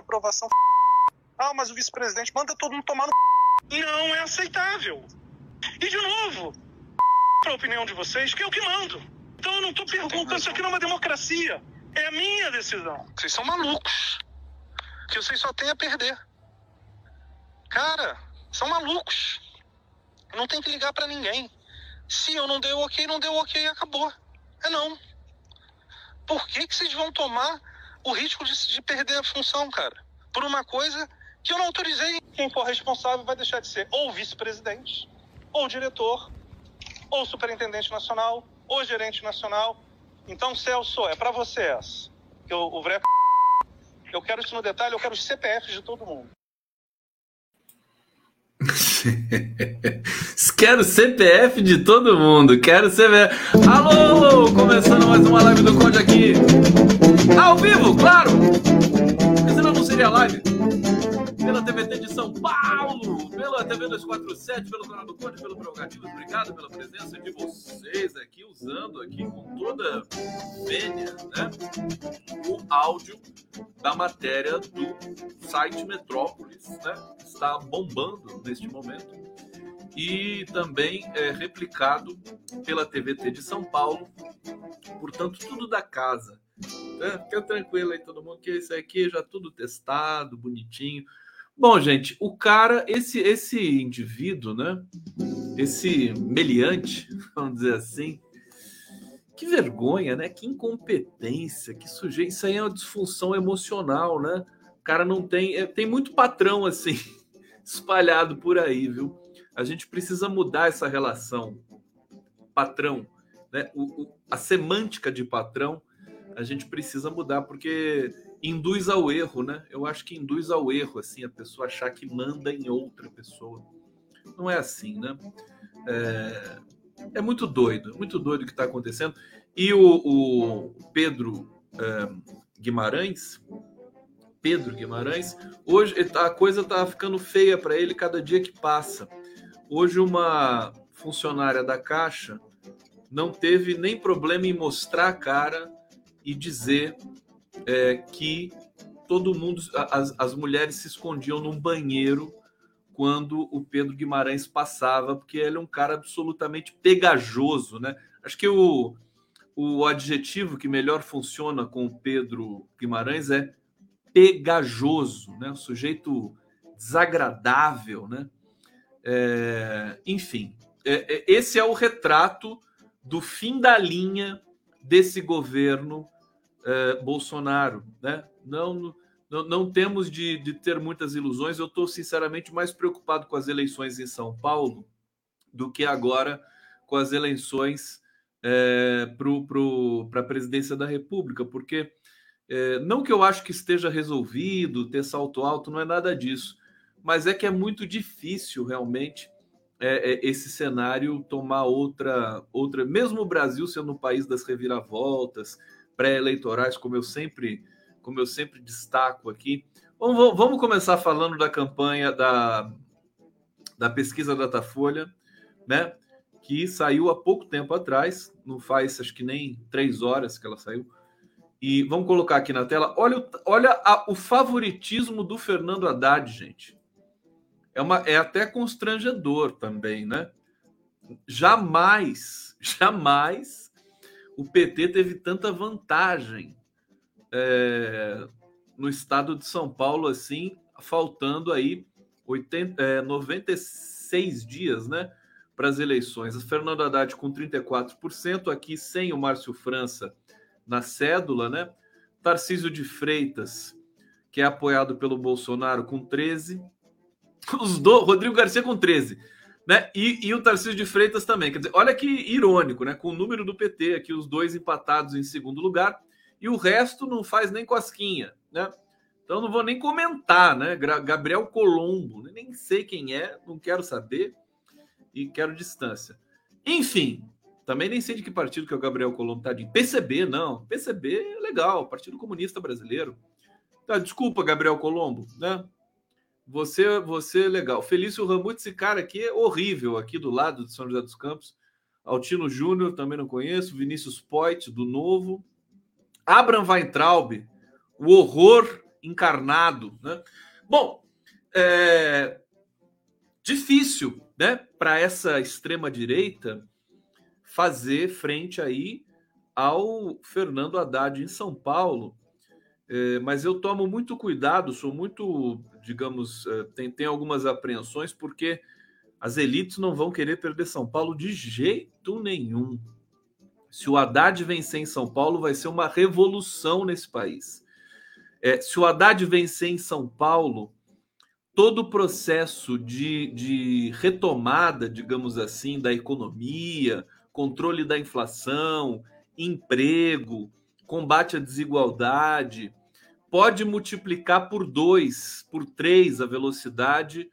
aprovação. Ah, mas o vice-presidente manda todo mundo tomar no. Não é aceitável. E de novo, para a opinião de vocês, que eu que mando. Então eu não estou perguntando, isso aqui não é uma democracia. É a minha decisão. Vocês são malucos. Que vocês só têm a perder. Cara, são malucos. Não tem que ligar para ninguém. Se eu não deu ok, não deu ok, acabou. É não. Por que, que vocês vão tomar o risco de, de perder a função, cara? Por uma coisa que eu não autorizei. Quem for responsável vai deixar de ser ou vice-presidente, ou diretor, ou superintendente nacional, ou gerente nacional. Então, Celso, é para você essa. Eu, o Vreca... eu quero isso no detalhe, eu quero os CPFs de todo mundo. Quero CPF de todo mundo. Quero CPF. Alô! Começando mais uma live do Conde aqui. Ao vivo, claro! Porque senão não seria live pela TVT de São Paulo, pela TV 247, pelo canal do Conde, pelo Prerrogativo. Obrigado pela presença de vocês aqui, usando aqui com toda vênia, né? O áudio da matéria do site Metrópolis, né? Está bombando neste momento. E também é replicado pela TVT de São Paulo. Portanto, tudo da casa. É, fica tranquilo aí, todo mundo, que isso aqui já tudo testado, bonitinho. Bom, gente, o cara, esse esse indivíduo, né? Esse meliante, vamos dizer assim, que vergonha, né? Que incompetência, que sujeito. Isso aí é uma disfunção emocional, né? O cara não tem. É, tem muito patrão assim, espalhado por aí, viu? A gente precisa mudar essa relação. Patrão, né? O, o, a semântica de patrão, a gente precisa mudar, porque induz ao erro, né? Eu acho que induz ao erro, assim, a pessoa achar que manda em outra pessoa. Não é assim, né? É, é muito doido, muito doido o que está acontecendo. E o, o Pedro é, Guimarães, Pedro Guimarães, hoje a coisa está ficando feia para ele cada dia que passa. Hoje uma funcionária da Caixa não teve nem problema em mostrar a cara e dizer é, que todo mundo, as, as mulheres se escondiam num banheiro quando o Pedro Guimarães passava, porque ele é um cara absolutamente pegajoso, né? Acho que o, o adjetivo que melhor funciona com o Pedro Guimarães é pegajoso, né? Um sujeito desagradável, né? É, enfim, é, é, esse é o retrato do fim da linha desse governo é, Bolsonaro, né? Não, não, não temos de, de, ter muitas ilusões. Eu estou sinceramente mais preocupado com as eleições em São Paulo do que agora com as eleições é, para a presidência da República, porque é, não que eu acho que esteja resolvido ter salto alto, não é nada disso, mas é que é muito difícil realmente é, esse cenário tomar outra outra, mesmo o Brasil sendo um país das reviravoltas, pré-eleitorais, como eu sempre como eu sempre destaco aqui. Vamos, vamos começar falando da campanha da, da pesquisa Datafolha, né? Que saiu há pouco tempo atrás, não faz acho que nem três horas que ela saiu. E vamos colocar aqui na tela. Olha, olha a, o favoritismo do Fernando Haddad, gente. É, uma, é até constrangedor também, né? Jamais, jamais o PT teve tanta vantagem é, no estado de São Paulo, assim, faltando aí 80, é, 96 dias, né? Para as eleições. Fernando Haddad com 34%, aqui sem o Márcio França na cédula, né? Tarcísio de Freitas, que é apoiado pelo Bolsonaro, com 13%. Os do... Rodrigo Garcia com 13%. Né? E, e, o Tarcísio de Freitas também. Quer dizer, olha que irônico, né? Com o número do PT aqui, os dois empatados em segundo lugar, e o resto não faz nem cosquinha, né? Então não vou nem comentar, né? Gabriel Colombo, nem sei quem é, não quero saber e quero distância. Enfim, também nem sei de que partido que é o Gabriel Colombo tá de PCB, não. PCB é legal, Partido Comunista Brasileiro. Tá, desculpa, Gabriel Colombo, né? Você, você legal. Felício Ramute, esse cara aqui é horrível, aqui do lado de São José dos Campos. Altino Júnior, também não conheço. Vinícius Poit, do Novo. Abraham Weintraub, o horror encarnado. Né? Bom, é difícil né, para essa extrema-direita fazer frente aí ao Fernando Haddad em São Paulo. É, mas eu tomo muito cuidado, sou muito, digamos, é, tem, tem algumas apreensões, porque as elites não vão querer perder São Paulo de jeito nenhum. Se o Haddad vencer em São Paulo, vai ser uma revolução nesse país. É, se o Haddad vencer em São Paulo, todo o processo de, de retomada, digamos assim, da economia, controle da inflação, emprego, combate à desigualdade, pode multiplicar por dois, por três a velocidade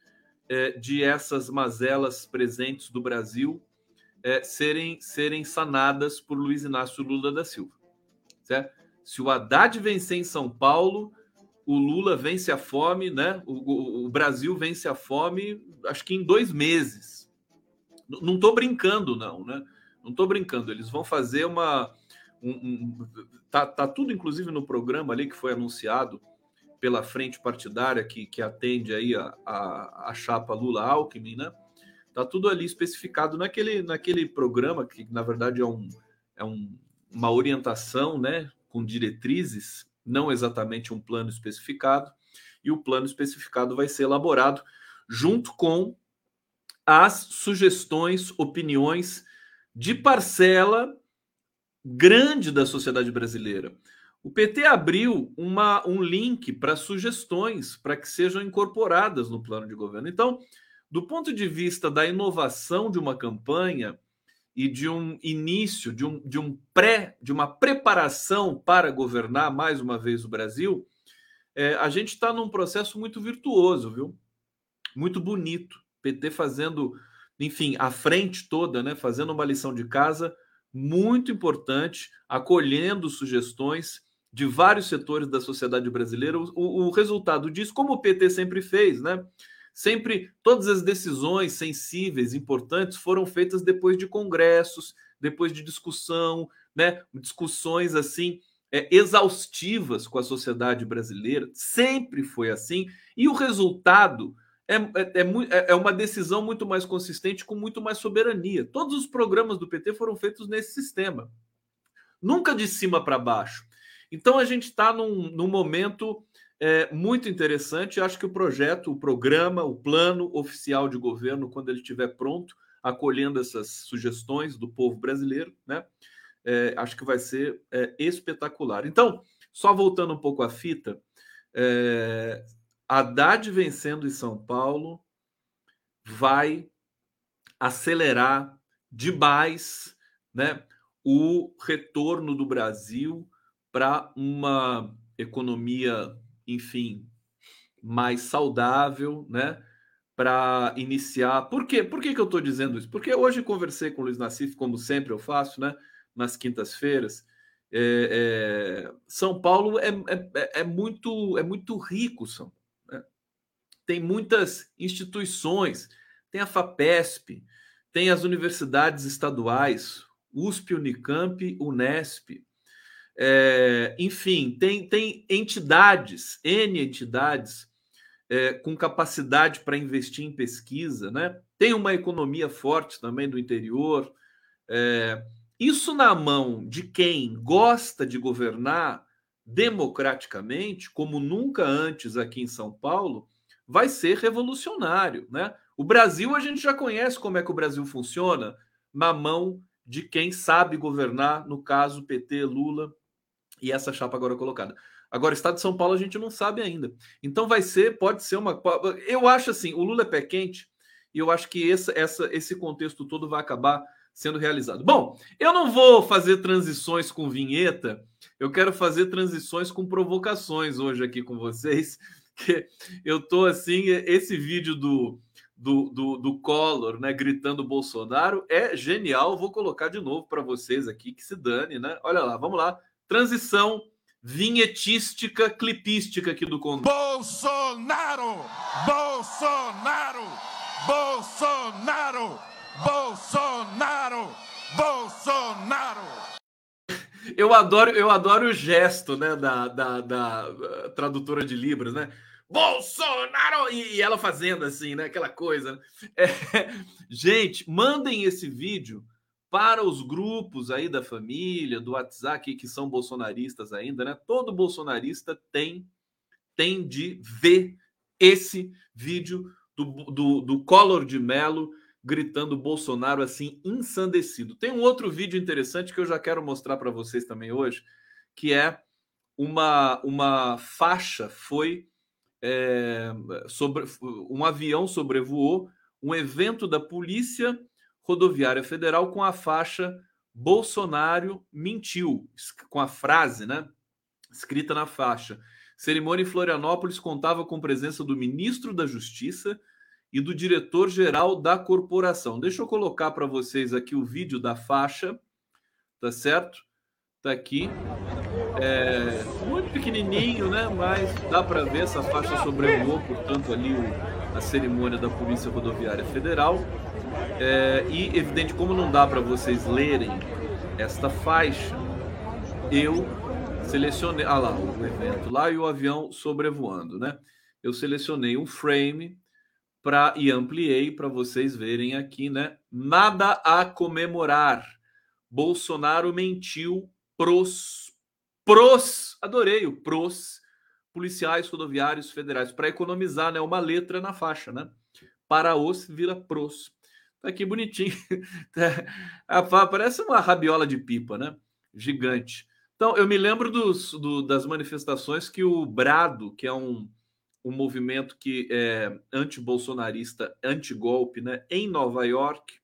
é, de essas mazelas presentes do Brasil é, serem, serem sanadas por Luiz Inácio Lula da Silva. Certo? Se o Haddad vencer em São Paulo, o Lula vence a fome, né? O, o, o Brasil vence a fome, acho que em dois meses. Não estou brincando, não, né? Não estou brincando. Eles vão fazer uma. Um, um, tá, tá tudo, inclusive, no programa ali que foi anunciado pela frente partidária que, que atende aí a, a, a chapa Lula-Alckmin, né? Tá tudo ali especificado naquele, naquele programa que, na verdade, é, um, é um, uma orientação, né? Com diretrizes, não exatamente um plano especificado. E o plano especificado vai ser elaborado junto com as sugestões, opiniões de parcela grande da sociedade brasileira. O PT abriu uma, um link para sugestões para que sejam incorporadas no plano de governo. Então, do ponto de vista da inovação de uma campanha e de um início, de um, de um pré, de uma preparação para governar mais uma vez o Brasil, é, a gente está num processo muito virtuoso, viu? Muito bonito. PT fazendo, enfim, a frente toda, né? Fazendo uma lição de casa muito importante, acolhendo sugestões de vários setores da sociedade brasileira. O, o, resultado disso, como o PT sempre fez, né? Sempre todas as decisões sensíveis, importantes, foram feitas depois de congressos, depois de discussão, né? Discussões assim é, exaustivas com a sociedade brasileira. Sempre foi assim. E o resultado é, é, é, é, uma decisão muito mais consistente, com muito mais soberania. Todos os programas do PT foram feitos nesse sistema, nunca de cima para baixo. Então a gente está num, num, momento é, muito interessante. Acho que o projeto, o programa, o plano oficial de governo, quando ele estiver pronto, acolhendo essas sugestões do povo brasileiro, né? É, acho que vai ser é, espetacular. Então, só voltando um pouco à fita, é, Haddad vencendo em São Paulo vai acelerar demais né, o retorno do Brasil para uma economia, enfim, mais saudável, né? Para iniciar. Por quê? Por que, que eu estou dizendo isso? Porque hoje conversei com o Luiz Nassif, como sempre eu faço, né? Nas quintas-feiras. É, é, São Paulo é, é, é, muito, é muito rico, São né? Tem muitas instituições, tem a FAPESP, tem as universidades estaduais, USP, Unicamp, Unesp, é, enfim, tem, tem entidades, N entidades, é, com capacidade para investir em pesquisa, né? tem uma economia forte também do interior. É, isso na mão de quem gosta de governar democraticamente, como nunca antes aqui em São Paulo, vai ser revolucionário. Né? O Brasil, a gente já conhece como é que o Brasil funciona na mão de quem sabe governar, no caso PT, Lula e essa chapa agora colocada. Agora, Estado de São Paulo a gente não sabe ainda. Então vai ser, pode ser uma. Eu acho assim, o Lula é pé quente, e eu acho que essa, essa, esse contexto todo vai acabar sendo realizado. Bom, eu não vou fazer transições com vinheta, eu quero fazer transições com provocações hoje aqui com vocês. Que eu tô assim, esse vídeo do, do, do, do Collor, né, gritando Bolsonaro é genial. Vou colocar de novo para vocês aqui, que se dane, né? Olha lá, vamos lá transição vinhetística, clipística aqui do Conde. Bolsonaro! Bolsonaro! Bolsonaro! Bolsonaro! Bolsonaro! Eu adoro, eu adoro o gesto, né, da, da, da uh, tradutora de Libras, né? Bolsonaro! E, ela fazendo assim, né? Aquela coisa. Né? É, gente, mandem esse vídeo para os grupos aí da família, do WhatsApp, que são bolsonaristas ainda, né? Todo bolsonarista tem, tem de ver esse vídeo do, do, do Collor de Mello gritando Bolsonaro assim, ensandecido. Tem um outro vídeo interessante que eu já quero mostrar para vocês também hoje, que é uma, uma faixa foi é, sobre um avião sobrevoou um evento da Polícia Rodoviária Federal com a faixa Bolsonaro mentiu, com a frase, né, escrita na faixa. Cerimônia em Florianópolis contava com presença do ministro da Justiça e do diretor-geral da corporação. Deixa eu colocar para vocês aqui o vídeo da faixa, tá certo? Tá aqui. É muito pequenininho, né? Mas dá para ver essa faixa sobrevoou, portanto, ali o, a cerimônia da Polícia Rodoviária Federal. É, e evidente, como não dá para vocês lerem esta faixa, eu selecionei. Ah lá, o evento lá e o avião sobrevoando, né? Eu selecionei um frame para e ampliei para vocês verem aqui, né? Nada a comemorar. Bolsonaro mentiu pros pros, adorei o pros policiais rodoviários federais para economizar, né, uma letra na faixa, né? Para os vira pros. Tá aqui bonitinho. Parece uma rabiola de pipa, né? Gigante. Então, eu me lembro dos, do, das manifestações que o Brado, que é um um movimento que é anti-bolsonarista, anti-golpe, né, em Nova York,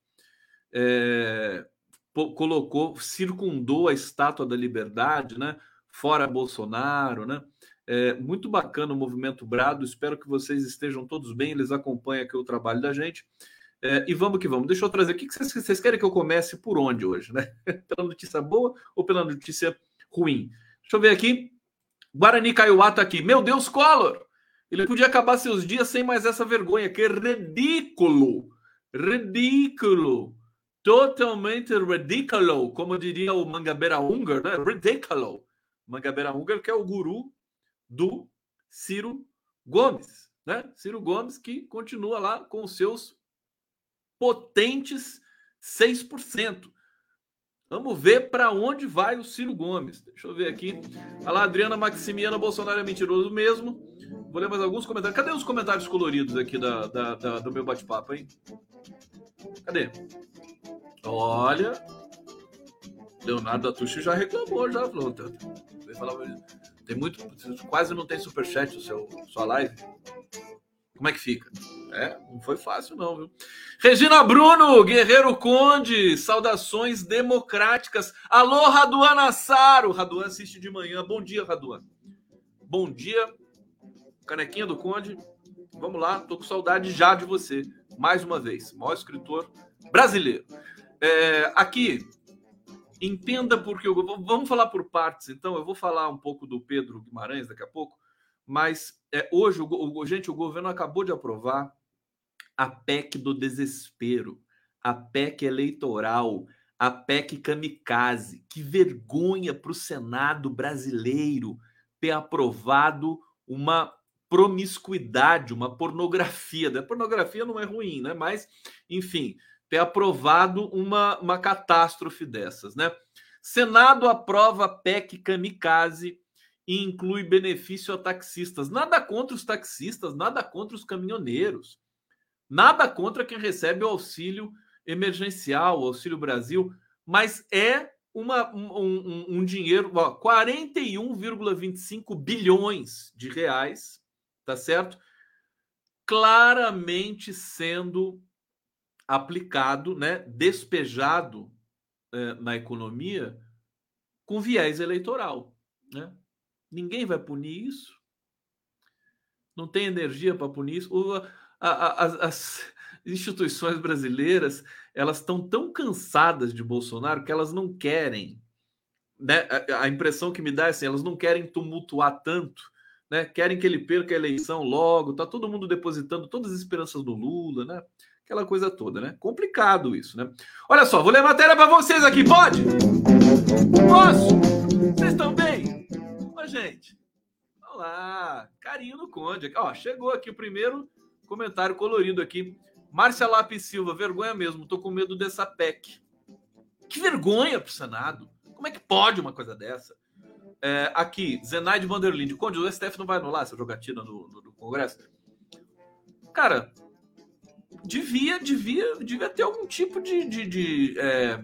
é, colocou, circundou a Estátua da Liberdade, né, fora Bolsonaro, né, é muito bacana o movimento Brado, espero que vocês estejam todos bem, eles acompanham aqui o trabalho da gente, é, e vamos que vamos. Deixa eu trazer aqui, que vocês, vocês querem que eu comece por onde hoje, né? pela notícia boa ou pela notícia ruim? Deixa eu ver aqui. Guarani Kaiowá tá aqui. Meu Deus, Collor! Ele podia acabar seus dias sem mais essa vergonha, que é ridículo. Ridículo. Totalmente ridículo, como diria o Mangabeira Húngaro, né? Ridículo. Mangabeira Húngaro, que é o guru do Ciro Gomes, né? Ciro Gomes que continua lá com seus potentes 6%. Vamos ver para onde vai o Ciro Gomes. Deixa eu ver aqui. Olha lá, Adriana Maximiana, Bolsonaro é mentiroso mesmo. Vou ler mais alguns comentários. Cadê os comentários coloridos aqui da, da, da do meu bate-papo, hein? Cadê? Olha. Leonardo Atucci já reclamou, já falou. Tem muito. Quase não tem superchat o seu sua live. Como é que fica? É, não foi fácil, não, viu? Regina Bruno, Guerreiro Conde, saudações democráticas. Alô, Raduan Nassaro. Raduan assiste de manhã. Bom dia, Raduan. Bom dia, Canequinha do Conde. Vamos lá, tô com saudade já de você. Mais uma vez, maior escritor brasileiro. É, aqui, entenda porque eu vamos falar por partes. Então, eu vou falar um pouco do Pedro Guimarães daqui a pouco, mas é, hoje, o, gente, o governo acabou de aprovar a PEC do desespero, a PEC eleitoral, a PEC kamikaze. Que vergonha para o Senado brasileiro ter aprovado uma promiscuidade, uma pornografia. A pornografia não é ruim, né? Mas, enfim, ter aprovado uma, uma catástrofe dessas, né? Senado aprova PEC kamikaze e inclui benefício a taxistas. Nada contra os taxistas, nada contra os caminhoneiros, nada contra quem recebe o auxílio emergencial, o Auxílio Brasil, mas é uma, um, um, um dinheiro, 41,25 bilhões de reais tá certo? Claramente sendo aplicado, né, despejado é, na economia com viés eleitoral, né? Ninguém vai punir isso. Não tem energia para punir isso. O, a, a, as, instituições brasileiras elas estão tão cansadas de Bolsonaro que elas não querem. Né? A, a impressão que me dá é assim, elas não querem tumultuar tanto né? Querem que ele perca a eleição logo, tá todo mundo depositando todas as esperanças no Lula, né? Aquela coisa toda, né? Complicado isso, né? Olha só, vou ler matéria para vocês aqui, pode? Posso? Vocês estão bem? Ô, gente, vamos lá. Carinho no Conde. Ó, chegou aqui o primeiro comentário colorido aqui. Márcia Lápis Silva, vergonha mesmo, tô com medo dessa PEC. Que vergonha pro Senado. Como é que pode uma coisa dessa? É, aqui, Zenaide Vanderlinde. Conde, o STF não vai anular essa jogatina no, no, no Congresso? Cara, devia, devia, devia ter algum tipo de, de, de é,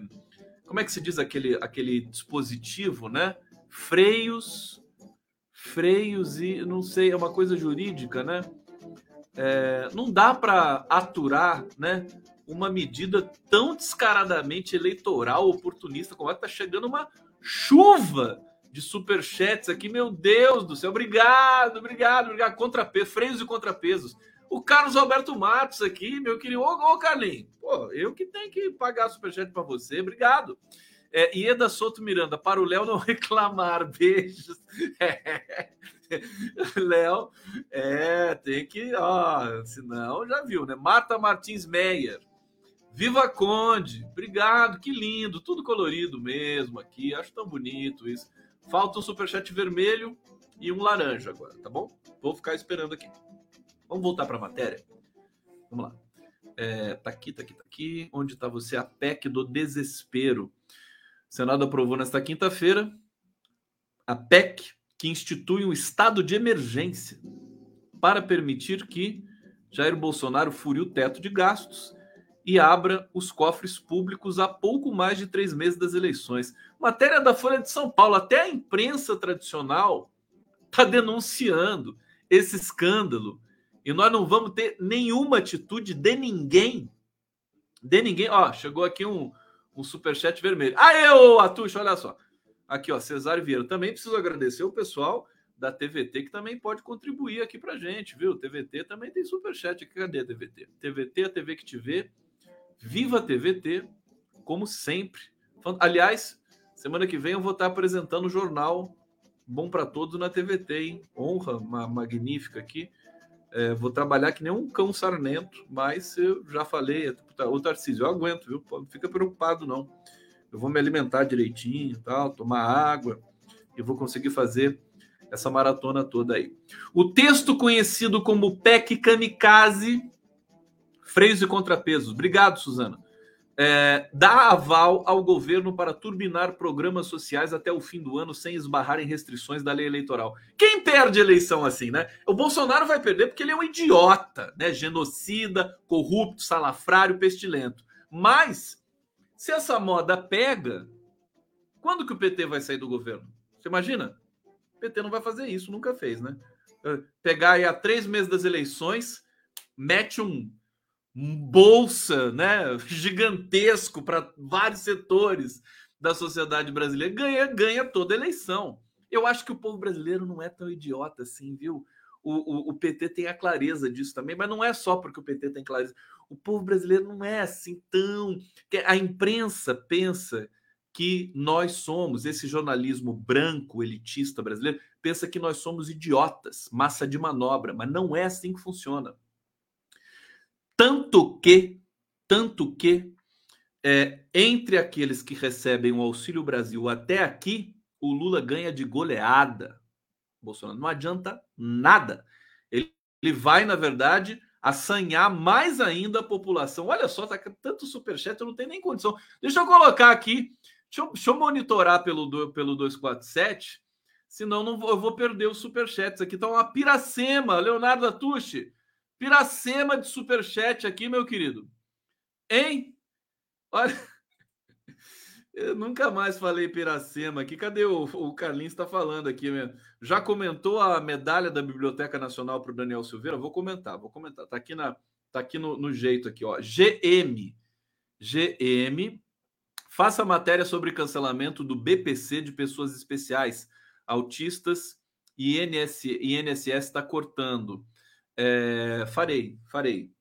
como é que se diz aquele, aquele dispositivo, né? Freios, freios e não sei, é uma coisa jurídica, né? É, não dá para aturar, né? Uma medida tão descaradamente eleitoral, oportunista, como é que tá chegando uma chuva de superchats aqui, meu Deus do céu. Obrigado, obrigado, obrigado. Contrapeso, freios e contrapesos. O Carlos Alberto Matos aqui, meu querido. Ô, ô Carlinhos, pô, eu que tenho que pagar superchat para você, obrigado. É, Ieda Souto Miranda, para o Léo não reclamar, beijos. Léo, é, tem que, ó, senão já viu, né? Marta Martins Meyer, Viva Conde, obrigado, que lindo, tudo colorido mesmo aqui, acho tão bonito isso. Falta um superchat vermelho e um laranja agora, tá bom? Vou ficar esperando aqui. Vamos voltar para a matéria? Vamos lá. É, tá aqui, tá aqui, tá aqui. Onde está você? A PEC do desespero. O Senado aprovou nesta quinta-feira a PEC que institui um estado de emergência para permitir que Jair Bolsonaro fure o teto de gastos e abra os cofres públicos há pouco mais de três meses das eleições. Matéria da Folha de São Paulo. Até a imprensa tradicional está denunciando esse escândalo. E nós não vamos ter nenhuma atitude de ninguém. De ninguém. Ó, chegou aqui um, um superchat vermelho. Aê, ô Atuxa, olha só. Aqui, ó, Cesário Vieira. Também preciso agradecer o pessoal da TVT que também pode contribuir aqui pra gente, viu? TVT também tem superchat aqui. Cadê a TVT? TVT, a TV que te vê. Viva TVT, como sempre. Aliás, semana que vem eu vou estar apresentando o jornal Bom para Todos na TVT, hein? Honra uma magnífica aqui. É, vou trabalhar que nem um cão sarnento, mas eu já falei, o Tarcísio, eu aguento, viu? Não fica preocupado, não. Eu vou me alimentar direitinho, tal, tomar água, e vou conseguir fazer essa maratona toda aí. O texto conhecido como PEC Kamikaze, freios e contrapesos. Obrigado, Suzana é, dá aval ao governo para turbinar programas sociais até o fim do ano sem esbarrar em restrições da lei eleitoral. Quem perde eleição assim, né? O Bolsonaro vai perder porque ele é um idiota, né? Genocida, corrupto, salafrário, pestilento. Mas, se essa moda pega, quando que o PT vai sair do governo? Você imagina? O PT não vai fazer isso, nunca fez, né? Pegar aí a três meses das eleições, mete um bolsa né, gigantesco para vários setores da sociedade brasileira, ganha, ganha toda eleição. Eu acho que o povo brasileiro não é tão idiota assim, viu? O, o, o, PT tem a clareza disso também, mas não é só porque o PT tem clareza. O povo brasileiro não é assim tão. A imprensa pensa que nós somos, esse jornalismo branco, elitista brasileiro, pensa que nós somos idiotas, massa de manobra, mas não é assim que funciona. Tanto que, tanto que, é, entre aqueles que recebem o Auxílio Brasil até aqui, o Lula ganha de goleada. Bolsonaro não adianta nada. Ele, ele vai, na verdade, assanhar mais ainda a população. Olha só, tá tanto superchat, eu não tenho nem condição. Deixa eu colocar aqui, deixa eu, deixa eu monitorar pelo, pelo 247, senão não vou, eu vou perder os superchats. Aqui tá uma piracema, Leonardo Atushi. Piracema de superchat aqui, meu querido. Hein? Olha. Eu nunca mais falei Piracema aqui. Cadê o, o Carlinhos? Está falando aqui mesmo. Já comentou a medalha da Biblioteca Nacional para o Daniel Silveira? Vou comentar, vou comentar. Está aqui, na, tá aqui no, no jeito aqui, ó. GM. GM. Faça matéria sobre cancelamento do BPC de pessoas especiais, autistas e INSS está cortando. É, farei, farei.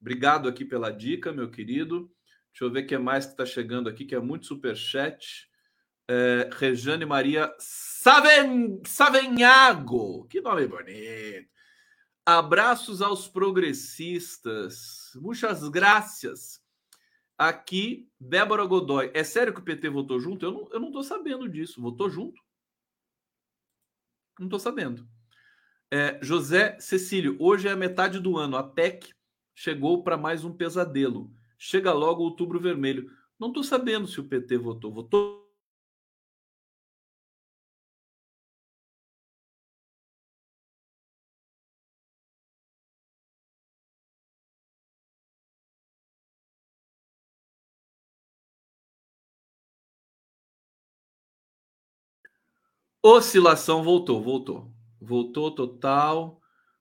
Obrigado aqui pela dica, meu querido. Deixa eu ver o que mais que está chegando aqui, que é muito super chat. É, Rejane Maria Saven, Savenhago. Que nome bonito. Abraços aos progressistas. Muitas graças. Aqui, Débora Godoy. É sério que o PT votou junto? Eu não, eu não sabendo disso. Votou junto? Não estou sabendo. É, José Cecílio, hoje é a metade do ano. A PEC chegou para mais um pesadelo. Chega logo outubro vermelho. Não estou sabendo se o PT votou. Votou Oscilação voltou, voltou. Voltou total.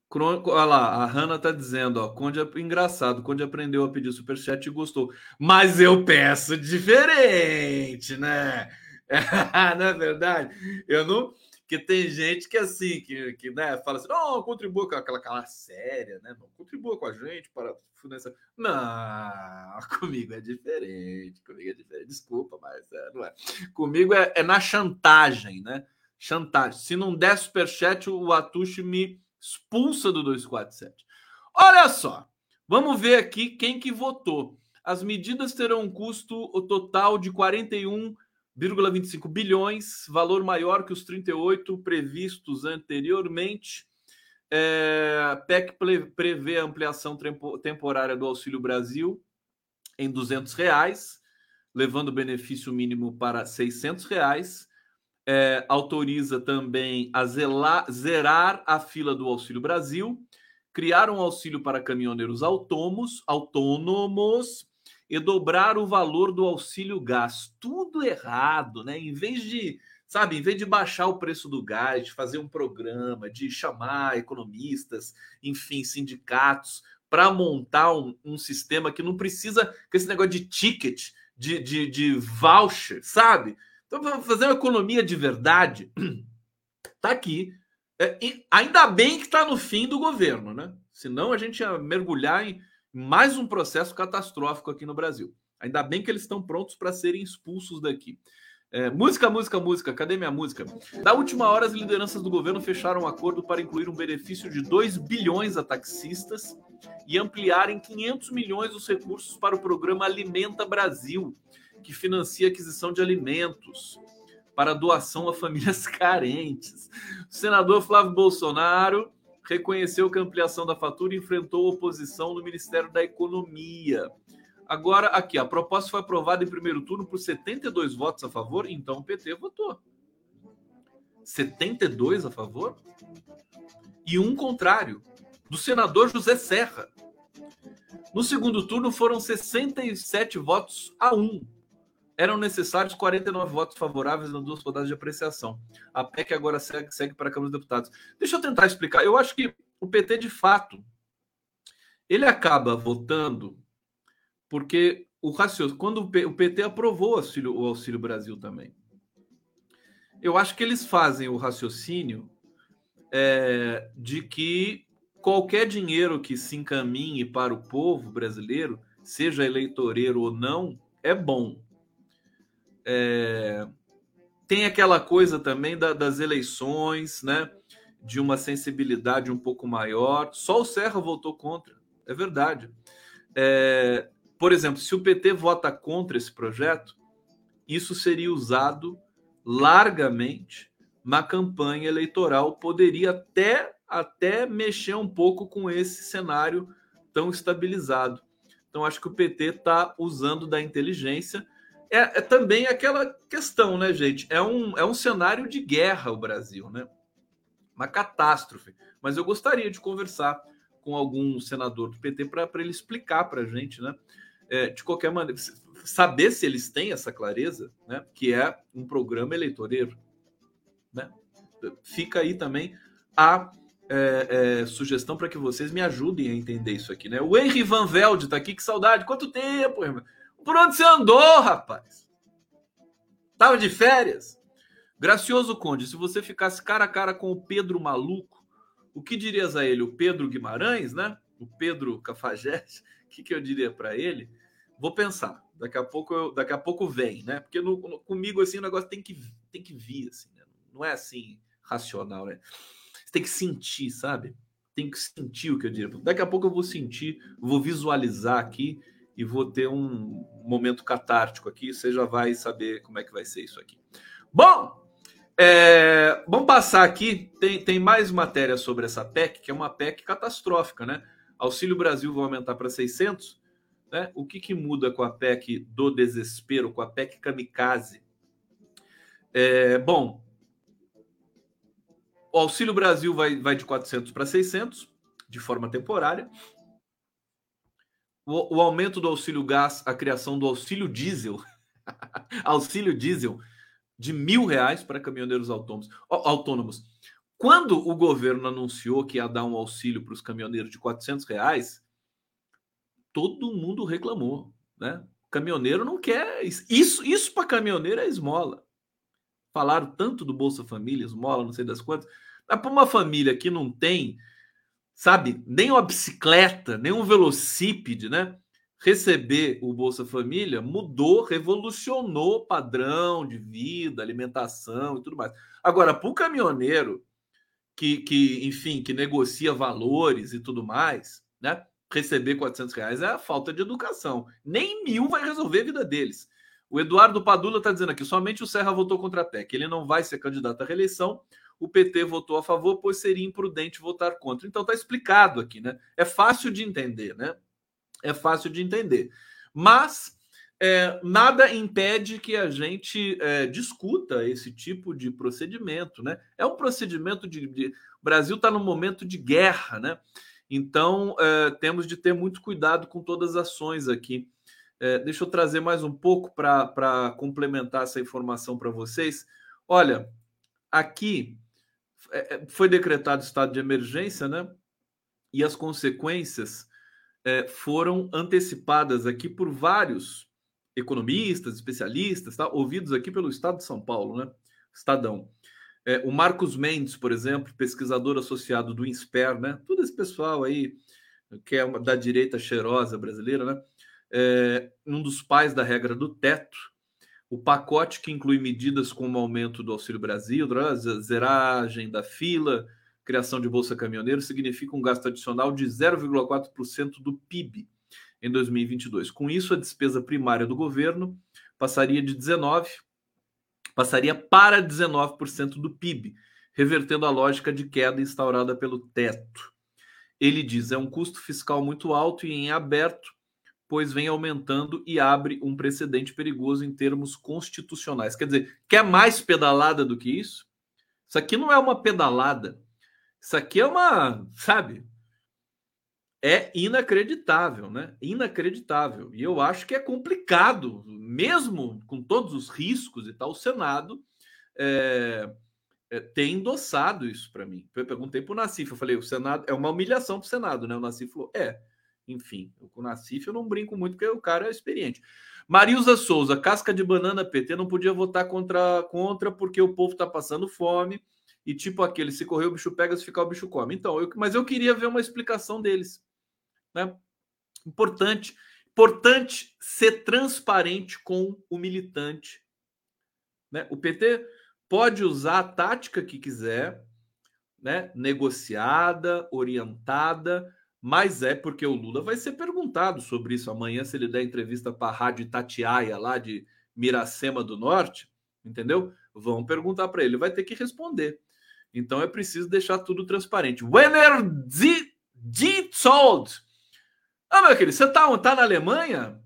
Crônico, olha lá, a Hanna tá dizendo, ó, Conde é engraçado, Conde aprendeu a pedir superchat e gostou. Mas eu peço diferente, né? não é verdade? Eu não, que tem gente que assim, que, que né, fala assim, não, contribua com aquela cara séria, né? Não, contribua com a gente para financiar. Não, comigo é diferente, comigo é diferente. Desculpa, mas é, não é. Comigo é, é na chantagem, né? Chantagem. Se não der superchat, o Atushi me expulsa do 247. Olha só. Vamos ver aqui quem que votou. As medidas terão um custo total de 41,25 bilhões, valor maior que os 38 previstos anteriormente. É, PEC prevê a ampliação temporária do Auxílio Brasil em 200 reais, levando o benefício mínimo para 600 reais é, autoriza também a zelar, zerar a fila do Auxílio Brasil, criar um auxílio para caminhoneiros autônomos, e dobrar o valor do auxílio gás. Tudo errado, né? Em vez de, sabe, em vez de baixar o preço do gás, de fazer um programa, de chamar economistas, enfim, sindicatos, para montar um, um, sistema que não precisa com esse negócio de ticket, de, de, de voucher, sabe? Então, vamos fazer uma economia de verdade. Tá aqui. É, ainda bem que está no fim do governo, né? Senão a gente ia mergulhar em mais um processo catastrófico aqui no Brasil. Ainda bem que eles estão prontos para serem expulsos daqui. É, música, música, música. Cadê minha música? Na última hora, as lideranças do governo fecharam um acordo para incluir um benefício de 2 bilhões a taxistas e ampliar em 500 milhões os recursos para o programa Alimenta Brasil, que financia aquisição de alimentos para doação a famílias carentes. O senador Flávio Bolsonaro reconheceu que a ampliação da fatura enfrentou oposição no Ministério da Economia. Agora, aqui, a proposta foi aprovada em primeiro turno por 72 votos a favor, então o PT votou. 72 a favor? E um contrário, do senador José Serra. No segundo turno foram 67 votos a 1 eram necessários 49 votos favoráveis nas duas rodadas de apreciação. A PEC agora segue, segue para a Câmara dos Deputados. Deixa eu tentar explicar. Eu acho que o PT, de fato, ele acaba votando porque o raciocínio, quando o PT aprovou o Auxílio, o Auxílio Brasil também. Eu acho que eles fazem o raciocínio é, de que qualquer dinheiro que se encaminhe para o povo brasileiro, seja eleitoreiro ou não, é bom. É, tem aquela coisa também da, das eleições, né? De uma sensibilidade um pouco maior. Só o Serra votou contra, é verdade. É, por exemplo, se o PT vota contra esse projeto, isso seria usado largamente na campanha eleitoral, poderia até, até mexer um pouco com esse cenário tão estabilizado. Então, acho que o PT está usando da inteligência é, é, também aquela questão, né, gente? É um, é um cenário de guerra o Brasil, né? Uma catástrofe. Mas eu gostaria de conversar com algum senador do PT para ele explicar para a gente, né? É, de qualquer maneira, saber se eles têm essa clareza, né? Que é um programa eleitoreiro, né? Fica aí também a é, é, sugestão para que vocês me ajudem a entender isso aqui, né? O Henry Van Velde está aqui, que saudade! Quanto tempo, irmão? Por onde você andou, rapaz? Tava de férias? Gracioso Conde, se você ficasse cara a cara com o Pedro Maluco, o que dirias a ele? O Pedro Guimarães, né? O Pedro Cafajeste? O que, que eu diria para ele? Vou pensar. Daqui a pouco, eu, daqui a pouco vem, né? Porque no, no, comigo assim o negócio tem que tem que vir assim, né? Não é assim racional, né? Você tem que sentir, sabe? Tem que sentir o que eu diria. Daqui a pouco eu vou sentir, vou visualizar aqui e vou ter um momento catártico aqui. Você já vai saber como é que vai ser isso aqui. Bom, É, vamos passar aqui. Tem, tem mais matéria sobre essa PEC, que é uma PEC catastrófica, né? Auxílio Brasil vai aumentar para 600. Né? O que, que muda com a PEC do desespero, com a PEC kamikaze? É, bom, o Auxílio Brasil vai, vai de 400 para 600, de forma temporária. O, o aumento do auxílio gás, a criação do auxílio diesel, auxílio diesel de mil reais para caminhoneiros autônomos. autônomos. Quando o governo anunciou que ia dar um auxílio para os caminhoneiros de 400 reais, todo mundo reclamou, né? Caminhoneiro não quer isso. Isso para caminhoneiro é esmola. Falaram tanto do Bolsa Família, esmola, não sei das quantas. Mas para uma família que não tem, sabe, nem uma bicicleta, nem um velocípede, né? receber o Bolsa Família mudou, revolucionou o padrão de vida, alimentação e tudo mais. Agora, para o caminhoneiro que, que, enfim, que negocia valores e tudo mais, né? Receber 400 reais é a falta de educação. Nem mil vai resolver a vida deles. O Eduardo Padula está dizendo aqui: somente o Serra votou contra a PEC. Ele não vai ser candidato à reeleição. O PT votou a favor, pois seria imprudente votar contra. Então está explicado aqui, né? É fácil de entender, né? é fácil de entender. Mas é, nada impede que a gente é, discuta esse tipo de procedimento, né? É um procedimento de. de... O Brasil está num momento de guerra, né? Então é, temos de ter muito cuidado com todas as ações aqui. É, deixa eu trazer mais um pouco para complementar essa informação para vocês. Olha, aqui foi decretado estado de emergência, né? E as consequências é, foram antecipadas aqui por vários economistas, especialistas, tá? ouvidos aqui pelo Estado de São Paulo, né? Estadão. É, o Marcos Mendes, por exemplo, pesquisador associado do INSPER, né? Todo esse pessoal aí que é uma, da direita cheirosa brasileira, né? É, um dos pais da regra do teto, o pacote que inclui medidas como aumento do Auxílio Brasil, zeragem da fila, criação de Bolsa Caminhoneiro significa um gasto adicional de 0,4% do PIB em 2022. Com isso, a despesa primária do governo passaria de 19 passaria para 19% do PIB, revertendo a lógica de queda instaurada pelo teto. Ele diz: é um custo fiscal muito alto e em aberto, pois vem aumentando e abre um precedente perigoso em termos constitucionais. Quer dizer, quer mais pedalada do que isso? Isso aqui não é uma pedalada. Isso aqui é uma, sabe? É inacreditável, né? Inacreditável. E eu acho que é complicado, mesmo com todos os riscos e tal, o Senado é, é, tem endossado isso para mim. Eu perguntei para o Nassif, eu falei, o Senado é uma humilhação para o Senado, né? O Nassif falou, é. Enfim, com o Nassif eu não brinco muito, porque o cara é experiente. Marilza Souza, casca de banana PT, não podia votar contra, contra porque o povo está passando fome e tipo aquele, se correr o bicho pega, se ficar o bicho come. Então, eu, mas eu queria ver uma explicação deles. Né? Importante, importante ser transparente com o militante. Né? O PT pode usar a tática que quiser, né? negociada, orientada, mas é porque o Lula vai ser perguntado sobre isso amanhã, se ele der entrevista para a Rádio Tatiaia, lá de Miracema do Norte, entendeu? Vão perguntar para ele, ele vai ter que responder. Então é preciso deixar tudo transparente. Wenner Dietzold. Ah, meu querido, você tá, tá na Alemanha?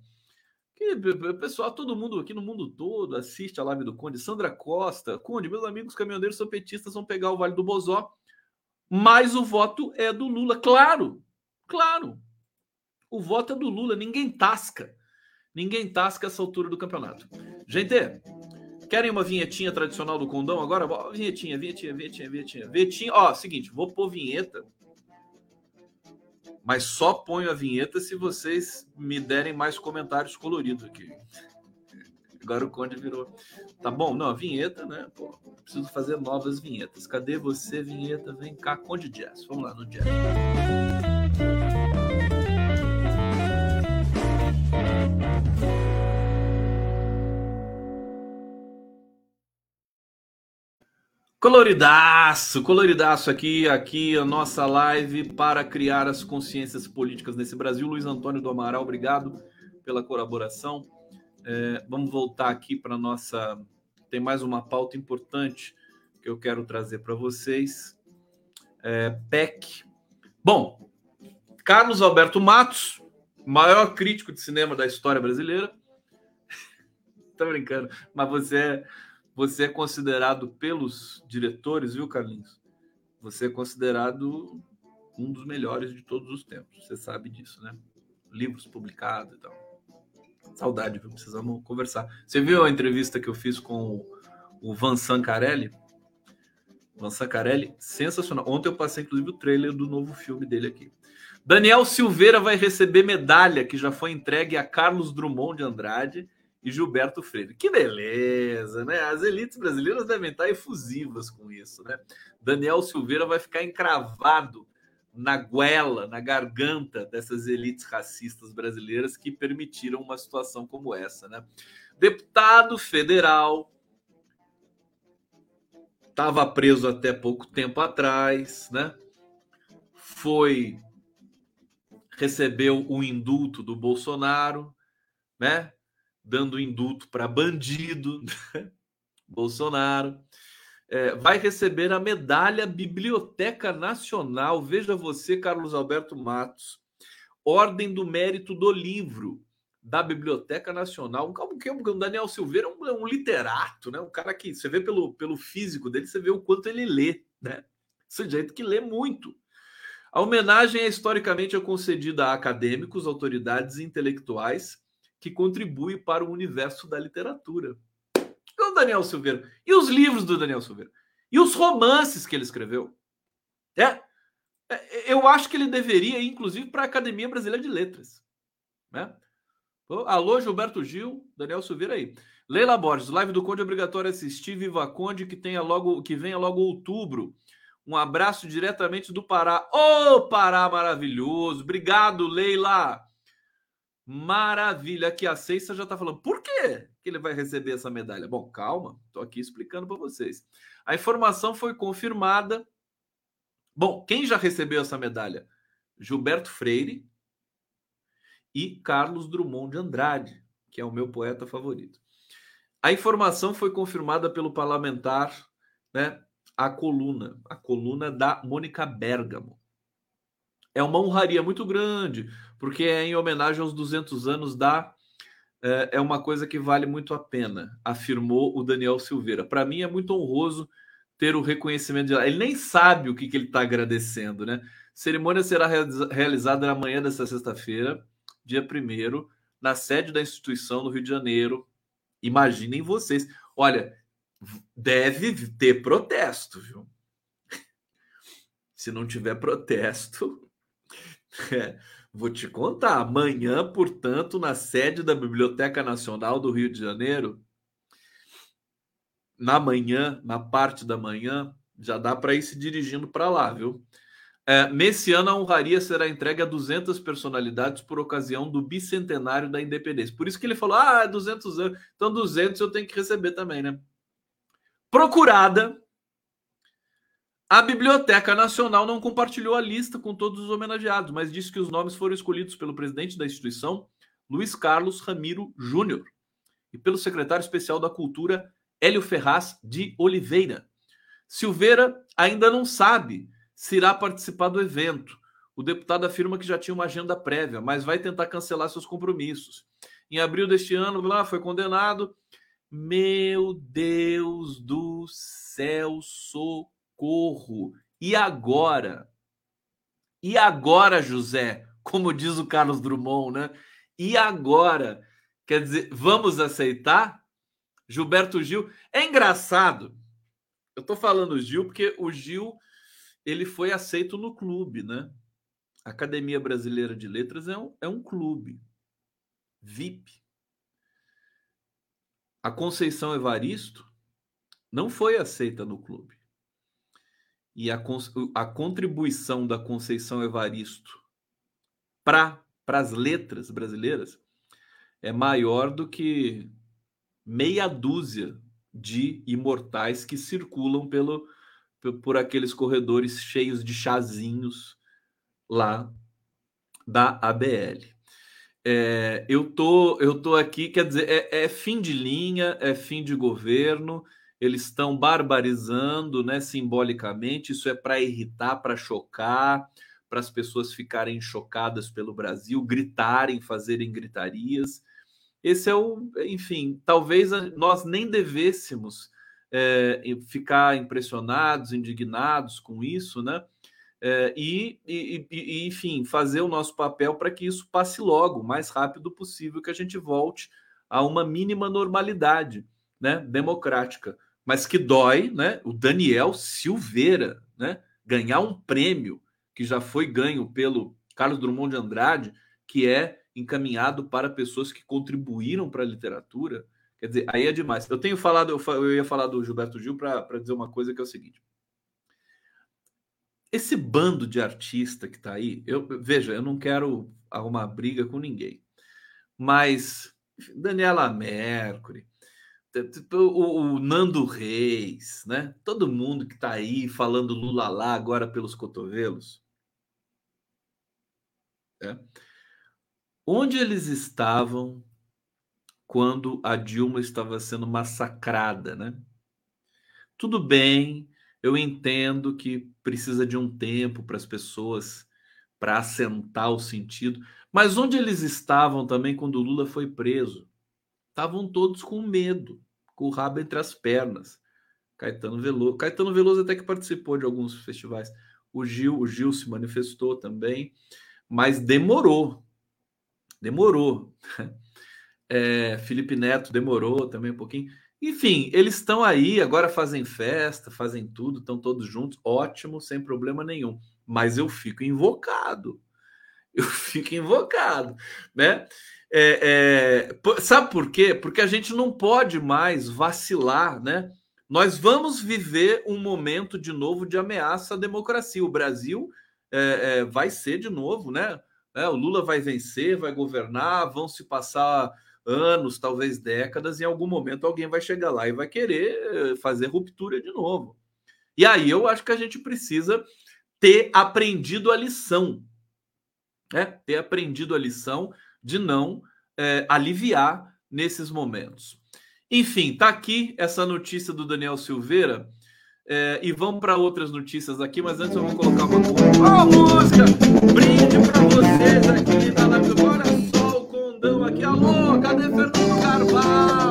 Que, pessoal, todo mundo aqui no mundo todo assiste a live do Conde. Sandra Costa. Conde, meus amigos caminhoneiros são petistas, vão pegar o Vale do Bozó. Mas o voto é do Lula. Claro, claro. O voto é do Lula. Ninguém tasca. Ninguém tasca essa altura do campeonato. Gente, Querem uma vinhetinha tradicional do condão agora? Vinhetinha, vinhetinha, vinhetinha, vinhetinha. Vinhetinha, ó, seguinte, vou pôr vinheta. Mas só ponho a vinheta se vocês me derem mais comentários coloridos aqui. Agora o Conde virou. Tá bom? Não, a vinheta, né? Pô, preciso fazer novas vinhetas. Cadê você, vinheta? Vem cá, Conde Jazz. Vamos lá no Jazz. Coloridaço, coloridaço aqui, aqui a nossa live para criar as consciências políticas nesse Brasil. Luiz Antônio do Amaral, obrigado pela colaboração. É, vamos voltar aqui para nossa. Tem mais uma pauta importante que eu quero trazer para vocês. É, PEC. Bom, Carlos Alberto Matos, maior crítico de cinema da história brasileira. Tô brincando, mas você é, você é considerado pelos diretores, viu, Carlinhos? Você é considerado um dos melhores de todos os tempos. Você sabe disso, né? Livros publicados e tal. Saudade, viu? Precisamos conversar. Você viu a entrevista que eu fiz com o Van Sancarelli? Van Sancarelli, sensacional. Ontem eu passei, inclusive, o trailer do novo filme dele aqui. Daniel Silveira vai receber medalha que já foi entregue a Carlos Drummond de Andrade e Gilberto Freire. Que beleza, né? As elites brasileiras devem estar efusivas com isso, né? Daniel Silveira vai ficar encravado na goela, na garganta dessas elites racistas brasileiras que permitiram uma situação como essa, né? Deputado federal estava preso até pouco tempo atrás, né? Foi recebeu o indulto do Bolsonaro, né? Dando indulto para bandido, Bolsonaro é, vai receber a medalha Biblioteca Nacional. Veja você, Carlos Alberto Matos, Ordem do Mérito do Livro da Biblioteca Nacional. O Daniel Silveira é um, é um, literato, né? Um cara que você vê pelo, pelo físico dele, você vê o quanto ele lê, né? Sujeito que lê muito. A homenagem é historicamente concedida a acadêmicos, autoridades intelectuais que contribuem para o universo da literatura o Daniel Silveira. E os livros do Daniel Silveira. E os romances que ele escreveu. É, é eu acho que ele deveria inclusive, para a Academia Brasileira de Letras. Né? Alô, Gilberto Gil, Daniel Silveira aí. Leila Borges, live do Conde obrigatório assistir, Viva Conde, que tenha logo, que venha logo outubro. Um abraço diretamente do Pará. Ô, oh, Pará maravilhoso. Obrigado, Leila. Maravilha. Aqui a Ceissa já está falando. Por quê que ele vai receber essa medalha? Bom, calma. Estou aqui explicando para vocês. A informação foi confirmada. Bom, quem já recebeu essa medalha? Gilberto Freire e Carlos Drummond de Andrade, que é o meu poeta favorito. A informação foi confirmada pelo parlamentar, né? A coluna, a coluna da Mônica Bergamo. É uma honraria muito grande porque é em homenagem aos 200 anos da. É, é uma coisa que vale muito a pena, afirmou o Daniel Silveira. Para mim é muito honroso ter o reconhecimento de. Ele nem sabe o que, que ele está agradecendo, né? cerimônia será realizada na manhã desta sexta-feira, dia 1 na sede da instituição no Rio de Janeiro. Imaginem vocês. Olha, deve ter protesto, viu? Se não tiver protesto, é, Vou te contar. Amanhã, portanto, na sede da Biblioteca Nacional do Rio de Janeiro, na manhã, na parte da manhã, já dá para ir se dirigindo para lá, viu? É, nesse ano, a honraria será entregue a 200 personalidades por ocasião do bicentenário da independência. Por isso que ele falou: ah, 200 anos, então 200 eu tenho que receber também, né? Procurada a Biblioteca Nacional não compartilhou a lista com todos os homenageados, mas disse que os nomes foram escolhidos pelo presidente da instituição, Luiz Carlos Ramiro Júnior, e pelo secretário especial da Cultura, Hélio Ferraz de Oliveira. Silveira ainda não sabe se irá participar do evento. O deputado afirma que já tinha uma agenda prévia, mas vai tentar cancelar seus compromissos. Em abril deste ano, lá foi condenado. Meu Deus do céu, socorro socorro. E agora? E agora, José? Como diz o Carlos Drummond, né? E agora? Quer dizer, vamos aceitar? Gilberto Gil. É engraçado. Eu tô falando Gil porque o Gil ele foi aceito no clube, né? A Academia Brasileira de Letras é um, é um clube VIP. A Conceição Evaristo não foi aceita no clube e a, a contribuição da Conceição Evaristo para as letras brasileiras é maior do que meia dúzia de imortais que circulam pelo, por aqueles corredores cheios de chazinhos lá da ABL. É, eu tô eu tô aqui, quer dizer, é, é fim de linha, é fim de governo eles estão barbarizando, né, simbolicamente. Isso é para irritar, para chocar, para as pessoas ficarem chocadas pelo Brasil, gritarem, fazerem gritarias. Esse é o, enfim, talvez nós nem devêssemos é, ficar impressionados, indignados com isso, né? É, e, e, e, enfim, fazer o nosso papel para que isso passe logo, o mais rápido possível, que a gente volte a uma mínima normalidade né, democrática. Mas que dói né, o Daniel Silveira né, ganhar um prêmio que já foi ganho pelo Carlos Drummond de Andrade, que é encaminhado para pessoas que contribuíram para a literatura. Quer dizer, aí é demais. Eu tenho falado, eu, ia falar do Gilberto Gil para dizer uma coisa que é o seguinte: esse bando de artista que está aí, eu veja, eu não quero arrumar briga com ninguém, mas Daniela Mercury, o, o Nando Reis, né? Todo mundo que está aí falando Lula lá agora pelos cotovelos. É. Onde eles estavam quando a Dilma estava sendo massacrada, né? Tudo bem, eu entendo que precisa de um tempo para as pessoas para assentar o sentido, mas onde eles estavam também quando o Lula foi preso? Estavam todos com medo, com o rabo entre as pernas. Caetano Veloso, Caetano Veloso até que participou de alguns festivais. O Gil, o Gil se manifestou também, mas demorou. Demorou. É, Felipe Neto demorou também um pouquinho. Enfim, eles estão aí, agora fazem festa, fazem tudo, estão todos juntos, ótimo, sem problema nenhum. Mas eu fico invocado. Eu fico invocado, né? É, é, sabe por quê? Porque a gente não pode mais vacilar, né? Nós vamos viver um momento de novo de ameaça à democracia. O Brasil é, é vai ser de novo, né? É, o Lula vai vencer, vai governar, vão se passar anos, talvez décadas, em algum momento alguém vai chegar lá e vai querer eh, fazer ruptura de novo. E aí eu acho que a gente precisa ter aprendido a lição, né? ter aprendido a lição de não é, aliviar nesses momentos. Enfim, tá aqui essa notícia do Daniel Silveira. É, e vamos para outras notícias aqui, mas antes eu vou colocar uma. Ó, música! Brinde para vocês aqui na live. Bora só o condão aqui. Alô, cadê Fernando Carvalho?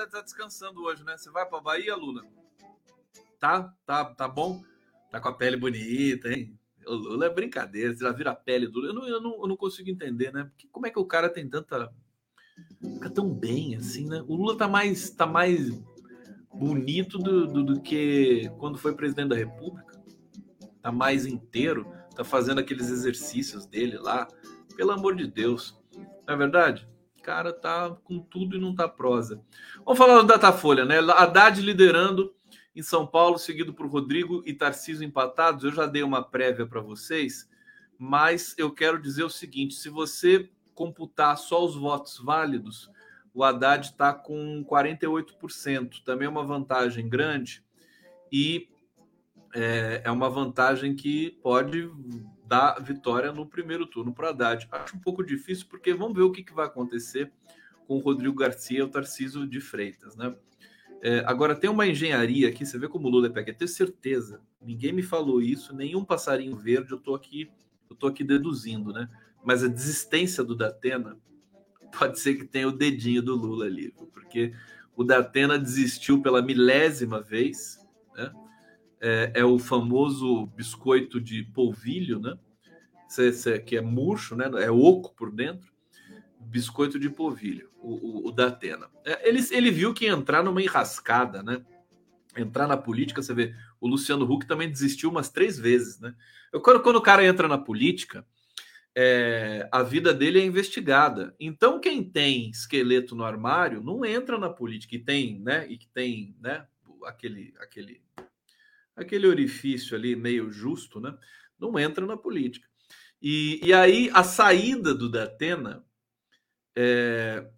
Tá, tá descansando hoje, né? Você vai para Bahia, Lula? Tá, tá, tá bom? Tá com a pele bonita, hein? O Lula é brincadeira, você já vira a pele do Lula. Eu não, eu, não, eu não consigo entender, né? Porque como é que o cara tem tanta. Fica tão bem assim, né? O Lula tá mais, tá mais bonito do, do, do que quando foi presidente da República. Tá mais inteiro, tá fazendo aqueles exercícios dele lá. Pelo amor de Deus. Não é verdade? Cara tá com tudo e não tá prosa. Vamos falar do Datafolha, né? Haddad liderando em São Paulo, seguido por Rodrigo e Tarcísio empatados. Eu já dei uma prévia para vocês, mas eu quero dizer o seguinte: se você computar só os votos válidos, o Haddad está com 48%, também é uma vantagem grande, e é, é uma vantagem que pode dar vitória no primeiro turno para Haddad. Acho um pouco difícil, porque vamos ver o que, que vai acontecer com o Rodrigo Garcia e o Tarcísio de Freitas, né? É, agora, tem uma engenharia aqui, você vê como o Lula é pega, tenho certeza. Ninguém me falou isso, nenhum passarinho verde, eu tô aqui, eu tô aqui deduzindo, né? Mas a desistência do Datena pode ser que tenha o dedinho do Lula ali, porque o Datena desistiu pela milésima vez, né? É, é o famoso biscoito de polvilho, né? que é murcho, né? É oco por dentro biscoito de polvilho, o, o, o da Atena. É, ele, ele viu que entrar numa enrascada, né? Entrar na política, você vê, o Luciano Huck também desistiu umas três vezes, né? Eu, quando, quando o cara entra na política, é, a vida dele é investigada. Então, quem tem esqueleto no armário não entra na política e tem, né? E que tem, né? Aquele, aquele, aquele orifício ali meio justo, né? Não entra na política. E, e aí a saída do Datena é,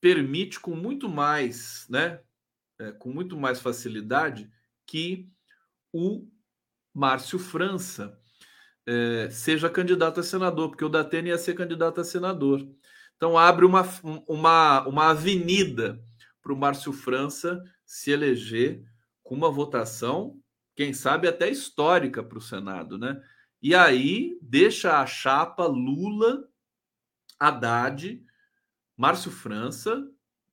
permite com muito mais, né, é, com muito mais facilidade que o Márcio França é, seja candidato a senador, porque o Datena ia ser candidato a senador. Então abre uma, uma, uma avenida para o Márcio França se eleger com uma votação, quem sabe até histórica para o Senado, né? E aí deixa a chapa Lula, Haddad, Márcio França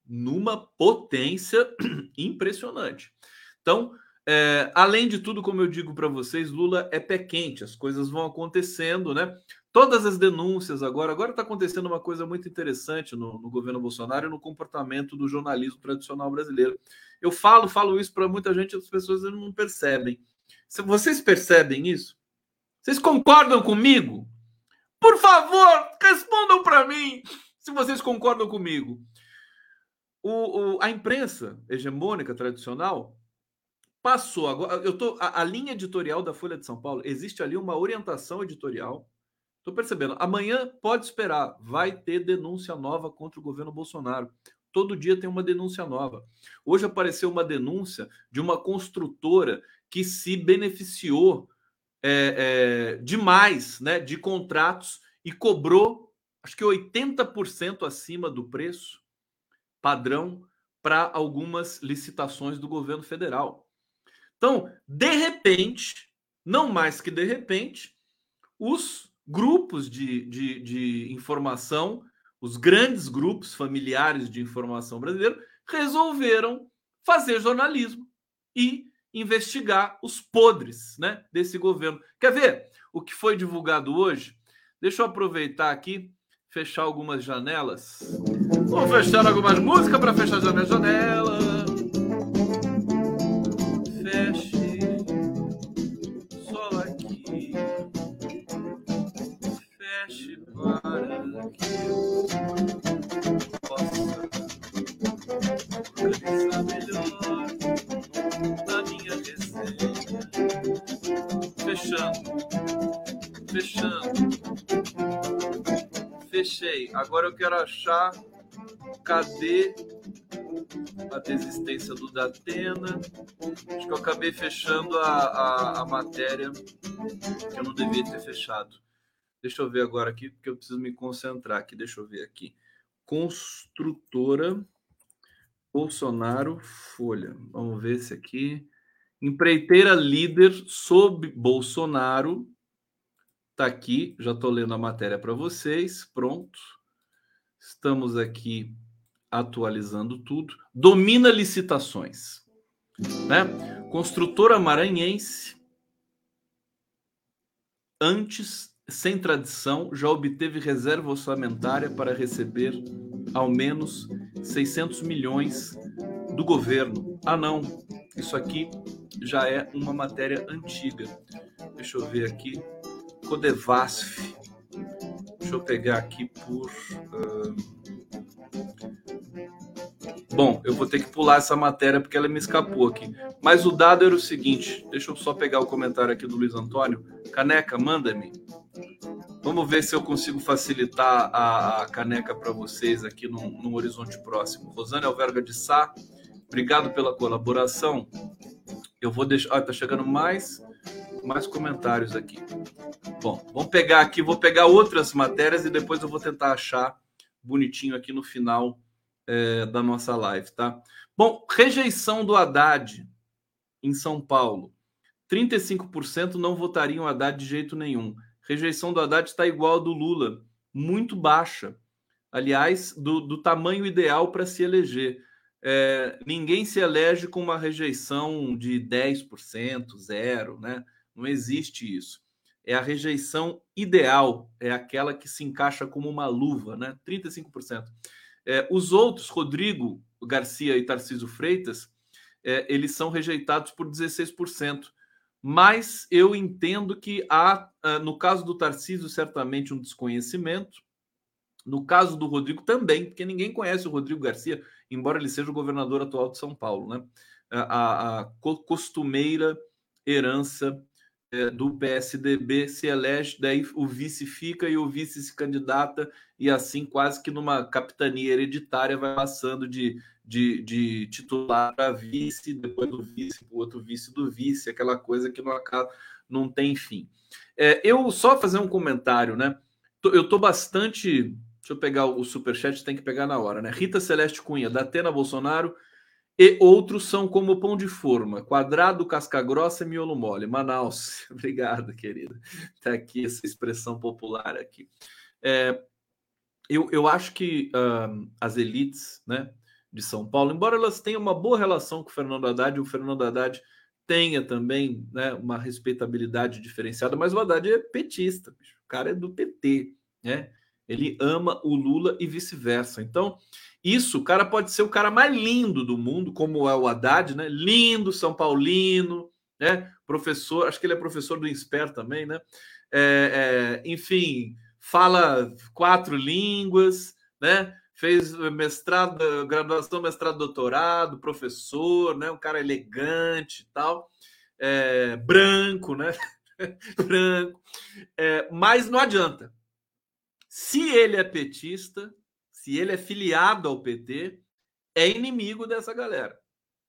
numa potência impressionante. Então, é, além de tudo, como eu digo para vocês, Lula é pé quente, as coisas vão acontecendo, né? Todas as denúncias agora, agora está acontecendo uma coisa muito interessante no, no governo Bolsonaro e no comportamento do jornalismo tradicional brasileiro. Eu falo, falo isso para muita gente, as pessoas não percebem. Vocês percebem isso? Vocês concordam comigo? Por favor, respondam para mim se vocês concordam comigo. O, o, a imprensa hegemônica tradicional passou agora. Eu tô a, a, linha editorial da Folha de São Paulo existe ali uma orientação editorial. Estou percebendo. Amanhã pode esperar, vai ter denúncia nova contra o governo Bolsonaro. Todo dia tem uma denúncia nova. Hoje apareceu uma denúncia de uma construtora que se beneficiou é, é, demais, né, de contratos e cobrou, acho que 80% acima do preço padrão para algumas licitações do governo federal. Então, de repente, não mais que de repente, os grupos de, de, de informação, os grandes grupos familiares de informação brasileiro, resolveram fazer jornalismo e investigar os podres né, desse governo. Quer ver o que foi divulgado hoje? Deixa eu aproveitar aqui, fechar algumas janelas. Vou fechar algumas músicas para fechar a minha janela. Agora eu quero achar cadê a desistência do Datena. Acho que eu acabei fechando a, a, a, matéria que eu não devia ter fechado. Deixa eu ver agora aqui, porque eu preciso me concentrar aqui. Deixa eu ver aqui. Construtora Bolsonaro Folha. Vamos ver se aqui. Empreiteira líder sob Bolsonaro. Tá aqui, já estou lendo a matéria para vocês. Pronto. Estamos aqui atualizando tudo. Domina licitações. Né? Construtora maranhense, antes, sem tradição, já obteve reserva orçamentária para receber ao menos 600 milhões do governo. Ah, não, isso aqui já é uma matéria antiga. Deixa eu ver aqui. Codevasf Deixa eu pegar aqui por. Uh... Bom, eu vou ter que pular essa matéria porque ela me escapou aqui. Mas o dado era o seguinte: deixa eu só pegar o comentário aqui do Luiz Antônio. Caneca, manda-me. Vamos ver se eu consigo facilitar a, a caneca para vocês aqui no, no, horizonte próximo. Rosane Alverga de Sá, obrigado pela colaboração. Eu vou deixar. Ah, tá chegando mais mais comentários aqui. Bom, vamos pegar aqui, vou pegar outras matérias e depois eu vou tentar achar bonitinho aqui no final é, da nossa live, tá? Bom, rejeição do Haddad em São Paulo. 35% não votariam Haddad de jeito nenhum. Rejeição do Haddad está igual a do Lula, muito baixa. Aliás, do, do tamanho ideal para se eleger é, ninguém se elege com uma rejeição de 10%, zero, né? Não existe isso. É a rejeição ideal, é aquela que se encaixa como uma luva, né? 35%. É, os outros, Rodrigo Garcia e Tarcísio Freitas, é, eles são rejeitados por 16%. Mas eu entendo que há, ah, no caso do Tarcísio, certamente um desconhecimento. No caso do Rodrigo também, porque ninguém conhece o Rodrigo Garcia embora ele seja o governador atual de São Paulo, né? A, a costumeira herança é, do PSDB se elege, daí o vice fica e o vice se candidata, e assim, quase que numa capitania hereditária, vai passando de, de, de titular para vice, depois do vice para o outro vice do vice, aquela coisa que não acaba, não tem fim. É, eu só fazer um comentário, né? Eu tô bastante. Deixa eu pegar o superchat, tem que pegar na hora, né? Rita Celeste Cunha, da Atena Bolsonaro e outros são como pão de forma, quadrado, casca grossa e miolo mole. Manaus, obrigado, querida. Tá aqui essa expressão popular aqui. É, eu, eu acho que uh, as elites, né, de São Paulo, embora elas tenham uma boa relação com o Fernando Haddad, o Fernando Haddad tenha também né, uma respeitabilidade diferenciada, mas o Haddad é petista, bicho. o cara é do PT, né? Ele ama o Lula e vice-versa. Então, isso, o cara pode ser o cara mais lindo do mundo, como é o Haddad, né? Lindo, São Paulino, né? Professor, acho que ele é professor do INSPER também, né? É, é, enfim, fala quatro línguas, né? Fez mestrado, graduação, mestrado, doutorado, professor, né? Um cara elegante e tal, é, branco, né? branco, é, mas não adianta. Se ele é petista, se ele é filiado ao PT, é inimigo dessa galera.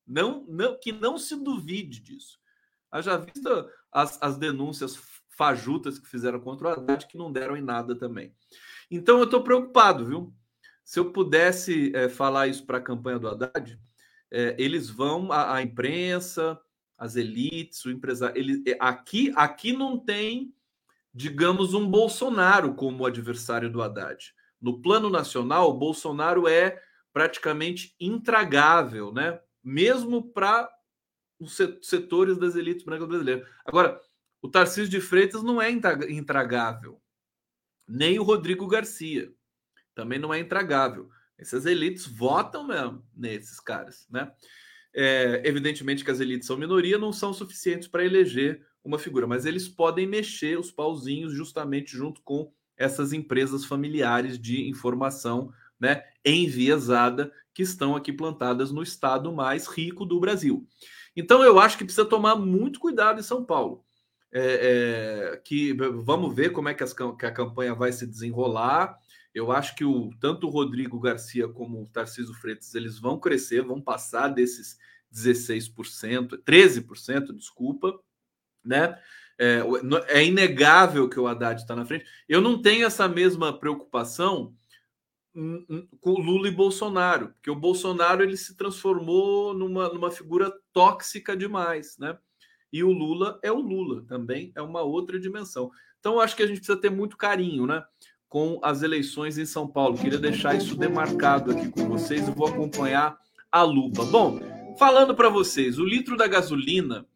Não, não, que não se duvide disso. Haja visto as, as denúncias fajutas que fizeram contra o Haddad, que não deram em nada também. Então eu estou preocupado, viu? Se eu pudesse é, falar isso para a campanha do Haddad, é, eles vão, a, imprensa, as elites, o empresário. É, aqui, aqui não tem, digamos, um Bolsonaro como adversário do Haddad. No plano nacional, o Bolsonaro é praticamente intragável, né? Mesmo para os setores das elites brancas brasileiras. Agora, o Tarcísio de Freitas não é intragável, nem o Rodrigo Garcia também não é intragável. Essas elites votam mesmo nesses caras, né? É, evidentemente que as elites são minoria, não são suficientes para eleger uma figura, mas eles podem mexer os pauzinhos justamente junto com essas empresas familiares de informação né, enviesada que estão aqui plantadas no estado mais rico do Brasil. Então eu acho que precisa tomar muito cuidado em São Paulo. É, é, que vamos ver como é que, as, que, a campanha vai se desenrolar. Eu acho que o, tanto o Rodrigo Garcia como o Tarcísio Freitas eles vão crescer, vão passar desses 16%, 13%, desculpa, né? É, é inegável que o Haddad está na frente. Eu não tenho essa mesma preocupação com Lula e Bolsonaro, porque o Bolsonaro ele se transformou numa, numa figura tóxica demais, né? E o Lula é o Lula, também é uma outra dimensão. Então, acho que a gente precisa ter muito carinho, né? Com as eleições em São Paulo. Queria deixar isso demarcado aqui com vocês e vou acompanhar a lupa. Bom, falando para vocês, o litro da gasolina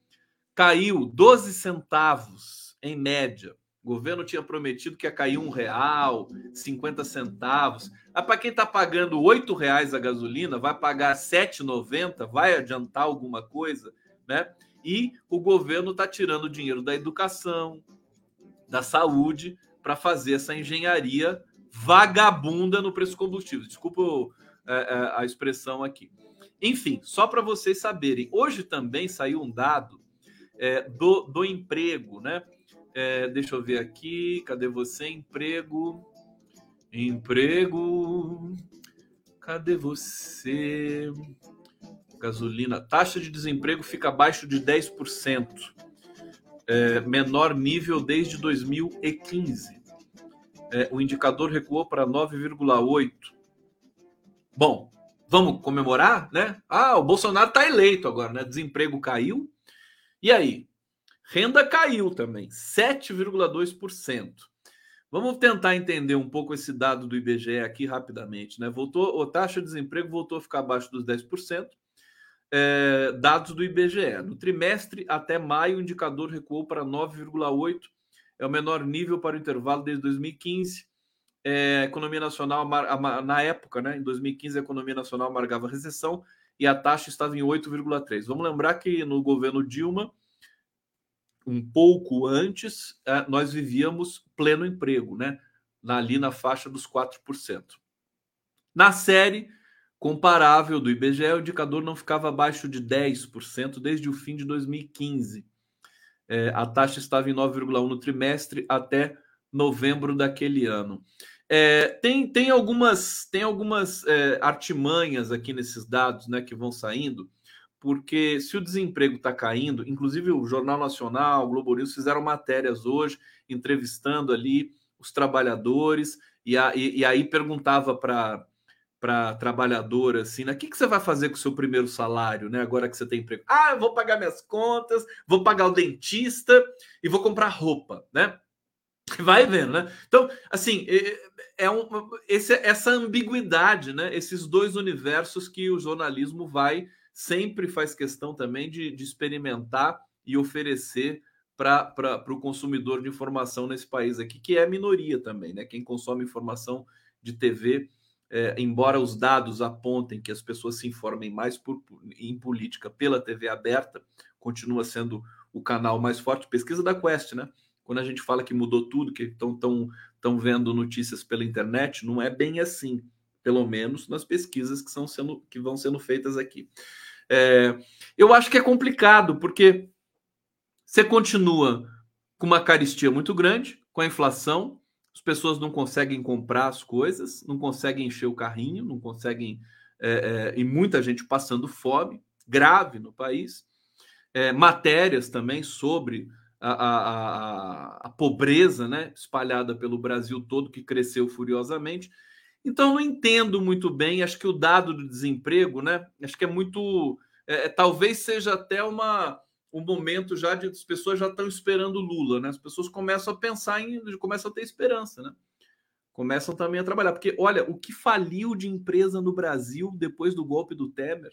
caiu 12 centavos em média. O governo tinha prometido que ia cair um real, 50 centavos. Ah, para quem está pagando oito reais a gasolina, vai pagar 7,90, vai adiantar alguma coisa, né? E o governo está tirando dinheiro da educação, da saúde, para fazer essa engenharia vagabunda no preço do combustível. Desculpa é, é, a expressão aqui. Enfim, só para vocês saberem, hoje também saiu um dado é, do, do emprego, né? É, deixa eu ver aqui, cadê você? Emprego, emprego, cadê você? Gasolina, taxa de desemprego fica abaixo de 10%, é, menor nível desde 2015. É, o indicador recuou para 9,8. Bom, vamos comemorar, né? Ah, o Bolsonaro está eleito agora, né? Desemprego caiu, e aí? Renda caiu também, 7,2%. Vamos tentar entender um pouco esse dado do IBGE aqui rapidamente. Né? Voltou, a taxa de desemprego voltou a ficar abaixo dos 10%. É, dados do IBGE. No trimestre até maio, o indicador recuou para 9,8%, é o menor nível para o intervalo desde 2015. É, a economia nacional, na época, né, em 2015, a economia nacional amargava recessão e a taxa estava em 8,3. Vamos lembrar que no governo Dilma, um pouco antes, é, nós vivíamos pleno emprego, né? Ali na faixa dos 4%. Na série comparável do IBGE, o indicador não ficava abaixo de 10% desde o fim de 2015. É, a taxa estava em 9,1 no trimestre até novembro daquele ano. É, tem, tem algumas, tem algumas é, artimanhas aqui nesses dados né, que vão saindo porque se o desemprego está caindo, inclusive o Jornal Nacional, o Globo News fizeram matérias hoje entrevistando ali os trabalhadores e, a, e, e aí perguntava para para trabalhadora assim, né? O que, que você vai fazer com o seu primeiro salário, né? Agora que você tem emprego? Ah, eu vou pagar minhas contas, vou pagar o dentista e vou comprar roupa, né? Vai vendo, né? Então, assim, é um, esse, essa ambiguidade, né? Esses dois universos que o jornalismo vai sempre faz questão também de, de experimentar e oferecer para o consumidor de informação nesse país aqui, que é minoria também, né? Quem consome informação de TV, é, embora os dados apontem que as pessoas se informem mais por, em política pela TV aberta, continua sendo o canal mais forte. Pesquisa da Quest, né? Quando a gente fala que mudou tudo, que estão tão, tão vendo notícias pela internet, não é bem assim, pelo menos nas pesquisas que, são sendo, que vão sendo feitas aqui. É, eu acho que é complicado, porque você continua com uma caristia muito grande, com a inflação, as pessoas não conseguem comprar as coisas, não conseguem encher o carrinho, não conseguem. É, é, e muita gente passando fome, grave no país. É, matérias também sobre a, a, a, pobreza né, espalhada pelo Brasil todo, que cresceu furiosamente. Então, não entendo muito bem. Acho que o dado do desemprego, né? Acho que é muito. É, é talvez seja até uma um momento já de as pessoas já estão esperando Lula, né? As pessoas começam a pensar em, começam a ter esperança, né? Começam também a trabalhar, porque olha, o que faliu de empresa no Brasil depois do golpe do Temer,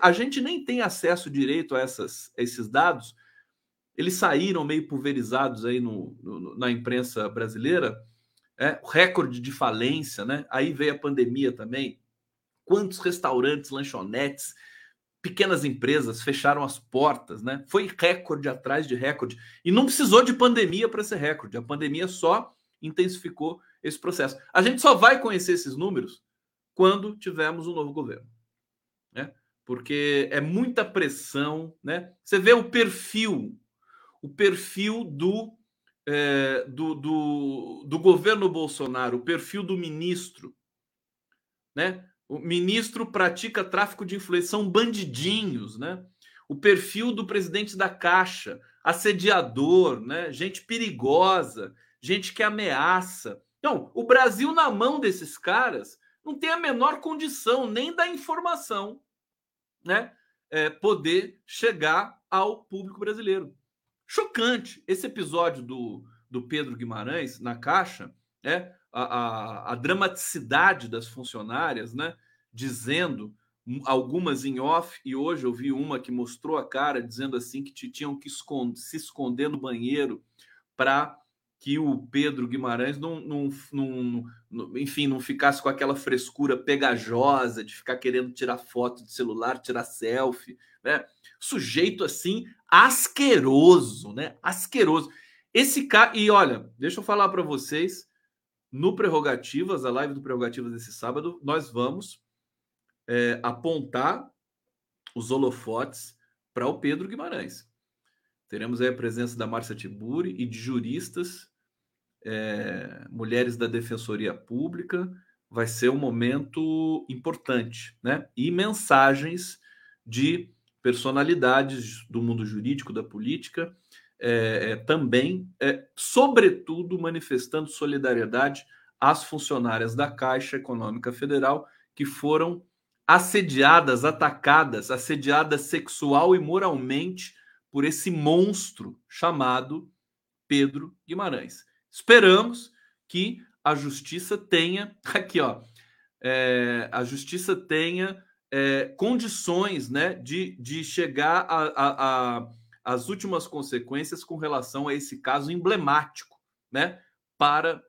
a gente nem tem acesso direito a, essas, a esses dados. Eles saíram meio pulverizados aí no, no na imprensa brasileira, é, recorde de falência, né? Aí veio a pandemia também. Quantos restaurantes, lanchonetes, pequenas empresas fecharam as portas, né? Foi recorde atrás de recorde. E não precisou de pandemia para ser recorde. A pandemia só intensificou esse processo. A gente só vai conhecer esses números quando tivermos um novo governo, né? Porque é muita pressão, né? Você vê o perfil, o perfil do é, do, do, do governo Bolsonaro, o perfil do ministro, né? O ministro pratica tráfico de influência, são bandidinhos, né? O perfil do presidente da Caixa, assediador, né? Gente perigosa, gente que ameaça. Então, o Brasil na mão desses caras não tem a menor condição nem da informação, né? É, poder chegar ao público brasileiro. Chocante. Esse episódio do, do Pedro Guimarães na Caixa, né? A, a, a dramaticidade das funcionárias, né? Dizendo algumas em off, e hoje eu vi uma que mostrou a cara dizendo assim que tinham que se esconder no banheiro para que o Pedro Guimarães não, não, não, não, enfim, não ficasse com aquela frescura pegajosa de ficar querendo tirar foto de celular, tirar selfie, né? Sujeito assim asqueroso, né? Asqueroso. Esse cara e olha, deixa eu falar para vocês, no Prerrogativas, a live do Prerrogativas desse sábado, nós vamos é, apontar os holofotes para o Pedro Guimarães. Teremos aí a presença da Márcia Tiburi e de juristas é, mulheres da Defensoria Pública. Vai ser um momento importante, né? E mensagens de personalidades do mundo jurídico, da política, é, é, também, é, sobretudo, manifestando solidariedade às funcionárias da Caixa Econômica Federal que foram assediadas, atacadas, assediadas sexual e moralmente por esse monstro chamado Pedro Guimarães. Esperamos que a justiça tenha, aqui ó, é, a justiça tenha é, condições né, de, de chegar às últimas consequências com relação a esse caso emblemático né, para,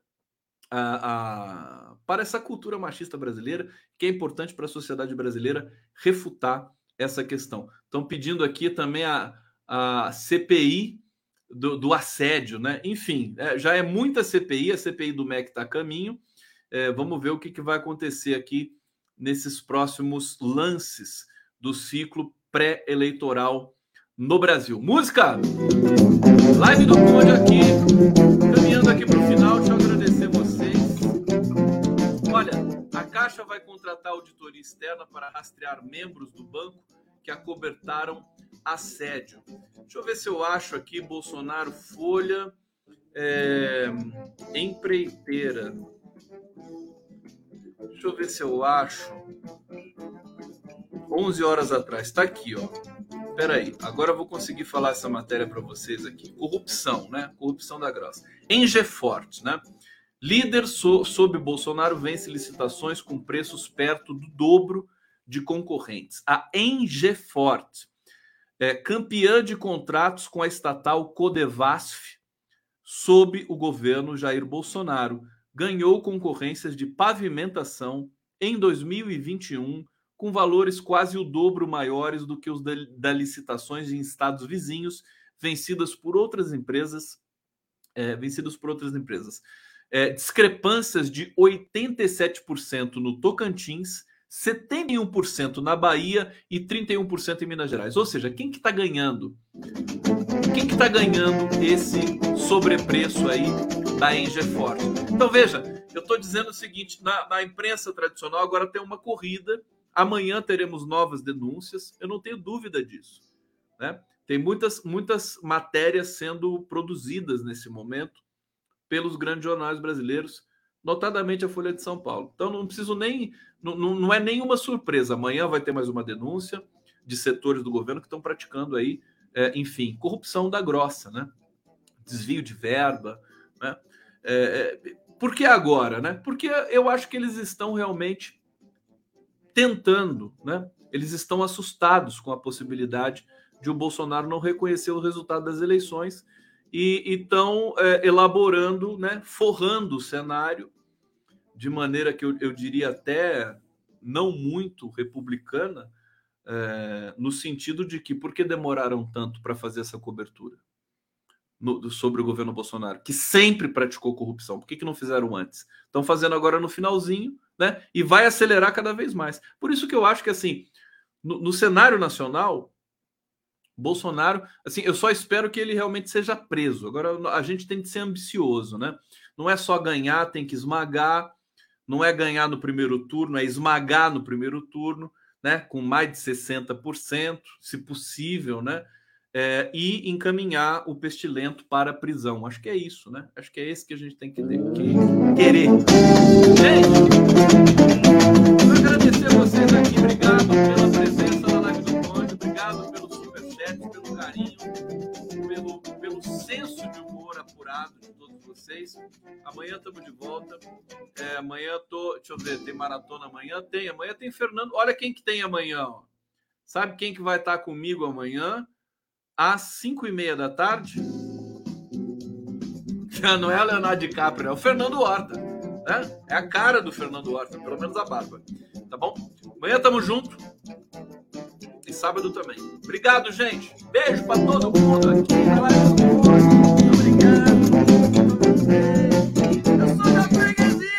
a, a, para essa cultura machista brasileira, que é importante para a sociedade brasileira refutar essa questão. Estão pedindo aqui também a, a CPI do, do assédio, né? Enfim, é, já é muita CPI, a CPI do MEC está a caminho. É, vamos ver o que, que vai acontecer aqui nesses próximos lances do ciclo pré-eleitoral no Brasil. Música! Live do Conde aqui, caminhando aqui para o final, deixa eu agradecer vocês. Olha, a Caixa vai contratar auditoria externa para rastrear membros do banco que acobertaram assédio. Deixa eu ver se eu acho aqui Bolsonaro Folha é, empreiteira. Deixa eu ver se eu acho. 11 horas atrás, está aqui, ó. Espera aí, agora eu vou conseguir falar essa matéria para vocês aqui. Corrupção, né? Corrupção da grossa. Engefort, né? Líder so, sob Bolsonaro vence licitações com preços perto do dobro de concorrentes. A Engefort, é, campeã de contratos com a estatal Codevasf, sob o governo Jair Bolsonaro, ganhou concorrências de pavimentação em 2021 com valores quase o dobro maiores do que os da, licitações em estados vizinhos vencidas por outras empresas, é, vencidas por outras empresas. É, discrepâncias de 87% no Tocantins, 71% na Bahia e 31% em Minas Gerais. Ou seja, quem que está ganhando? Quem que está ganhando esse sobrepreço aí da Engefort? Então veja, eu estou dizendo o seguinte: na, na imprensa tradicional agora tem uma corrida Amanhã teremos novas denúncias, eu não tenho dúvida disso. Né? Tem muitas, muitas matérias sendo produzidas nesse momento pelos grandes jornais brasileiros, notadamente a Folha de São Paulo. Então não preciso nem. Não, não é nenhuma surpresa. Amanhã vai ter mais uma denúncia de setores do governo que estão praticando aí, é, enfim, corrupção da grossa, né? Desvio de verba, né? É, é, por que agora, né? Porque eu acho que eles estão realmente tentando, né? Eles estão assustados com a possibilidade de o Bolsonaro não reconhecer o resultado das eleições e estão é, elaborando, né, forrando o cenário de maneira que eu, eu diria até não muito republicana, é, no sentido de que por que demoraram tanto para fazer essa cobertura no, sobre o governo Bolsonaro, que sempre praticou corrupção? Por que, que não fizeram antes? Estão fazendo agora no finalzinho né? E vai acelerar cada vez mais. Por isso que eu acho que assim, no, no cenário nacional, Bolsonaro, assim, eu só espero que ele realmente seja preso. Agora a gente tem que ser ambicioso, né? Não é só ganhar, tem que esmagar. Não é ganhar no primeiro turno, é esmagar no primeiro turno, né? Com mais de 60%, se possível, né? É, e encaminhar o pestilento para a prisão. Acho que é isso, né? Acho que é esse que a gente tem que, que querer. Gente, quero agradecer a vocês aqui. Obrigado pela presença na live do Conde. Obrigado pelo superchat, pelo carinho, pelo, pelo senso de humor apurado de todos vocês. Amanhã estamos de volta. É, amanhã tô. Deixa eu ver, tem maratona amanhã? Tem. Amanhã tem Fernando. Olha quem que tem amanhã. Ó. Sabe quem que vai estar comigo amanhã? às 5 e meia da tarde. Já não é Leonardo DiCaprio, é o Fernando Horta. Né? É a cara do Fernando Horta, pelo menos a barba. Tá bom? Amanhã tamo junto. E sábado também. Obrigado, gente. Beijo pra todo mundo aqui. Obrigado. Eu sou da freguesia!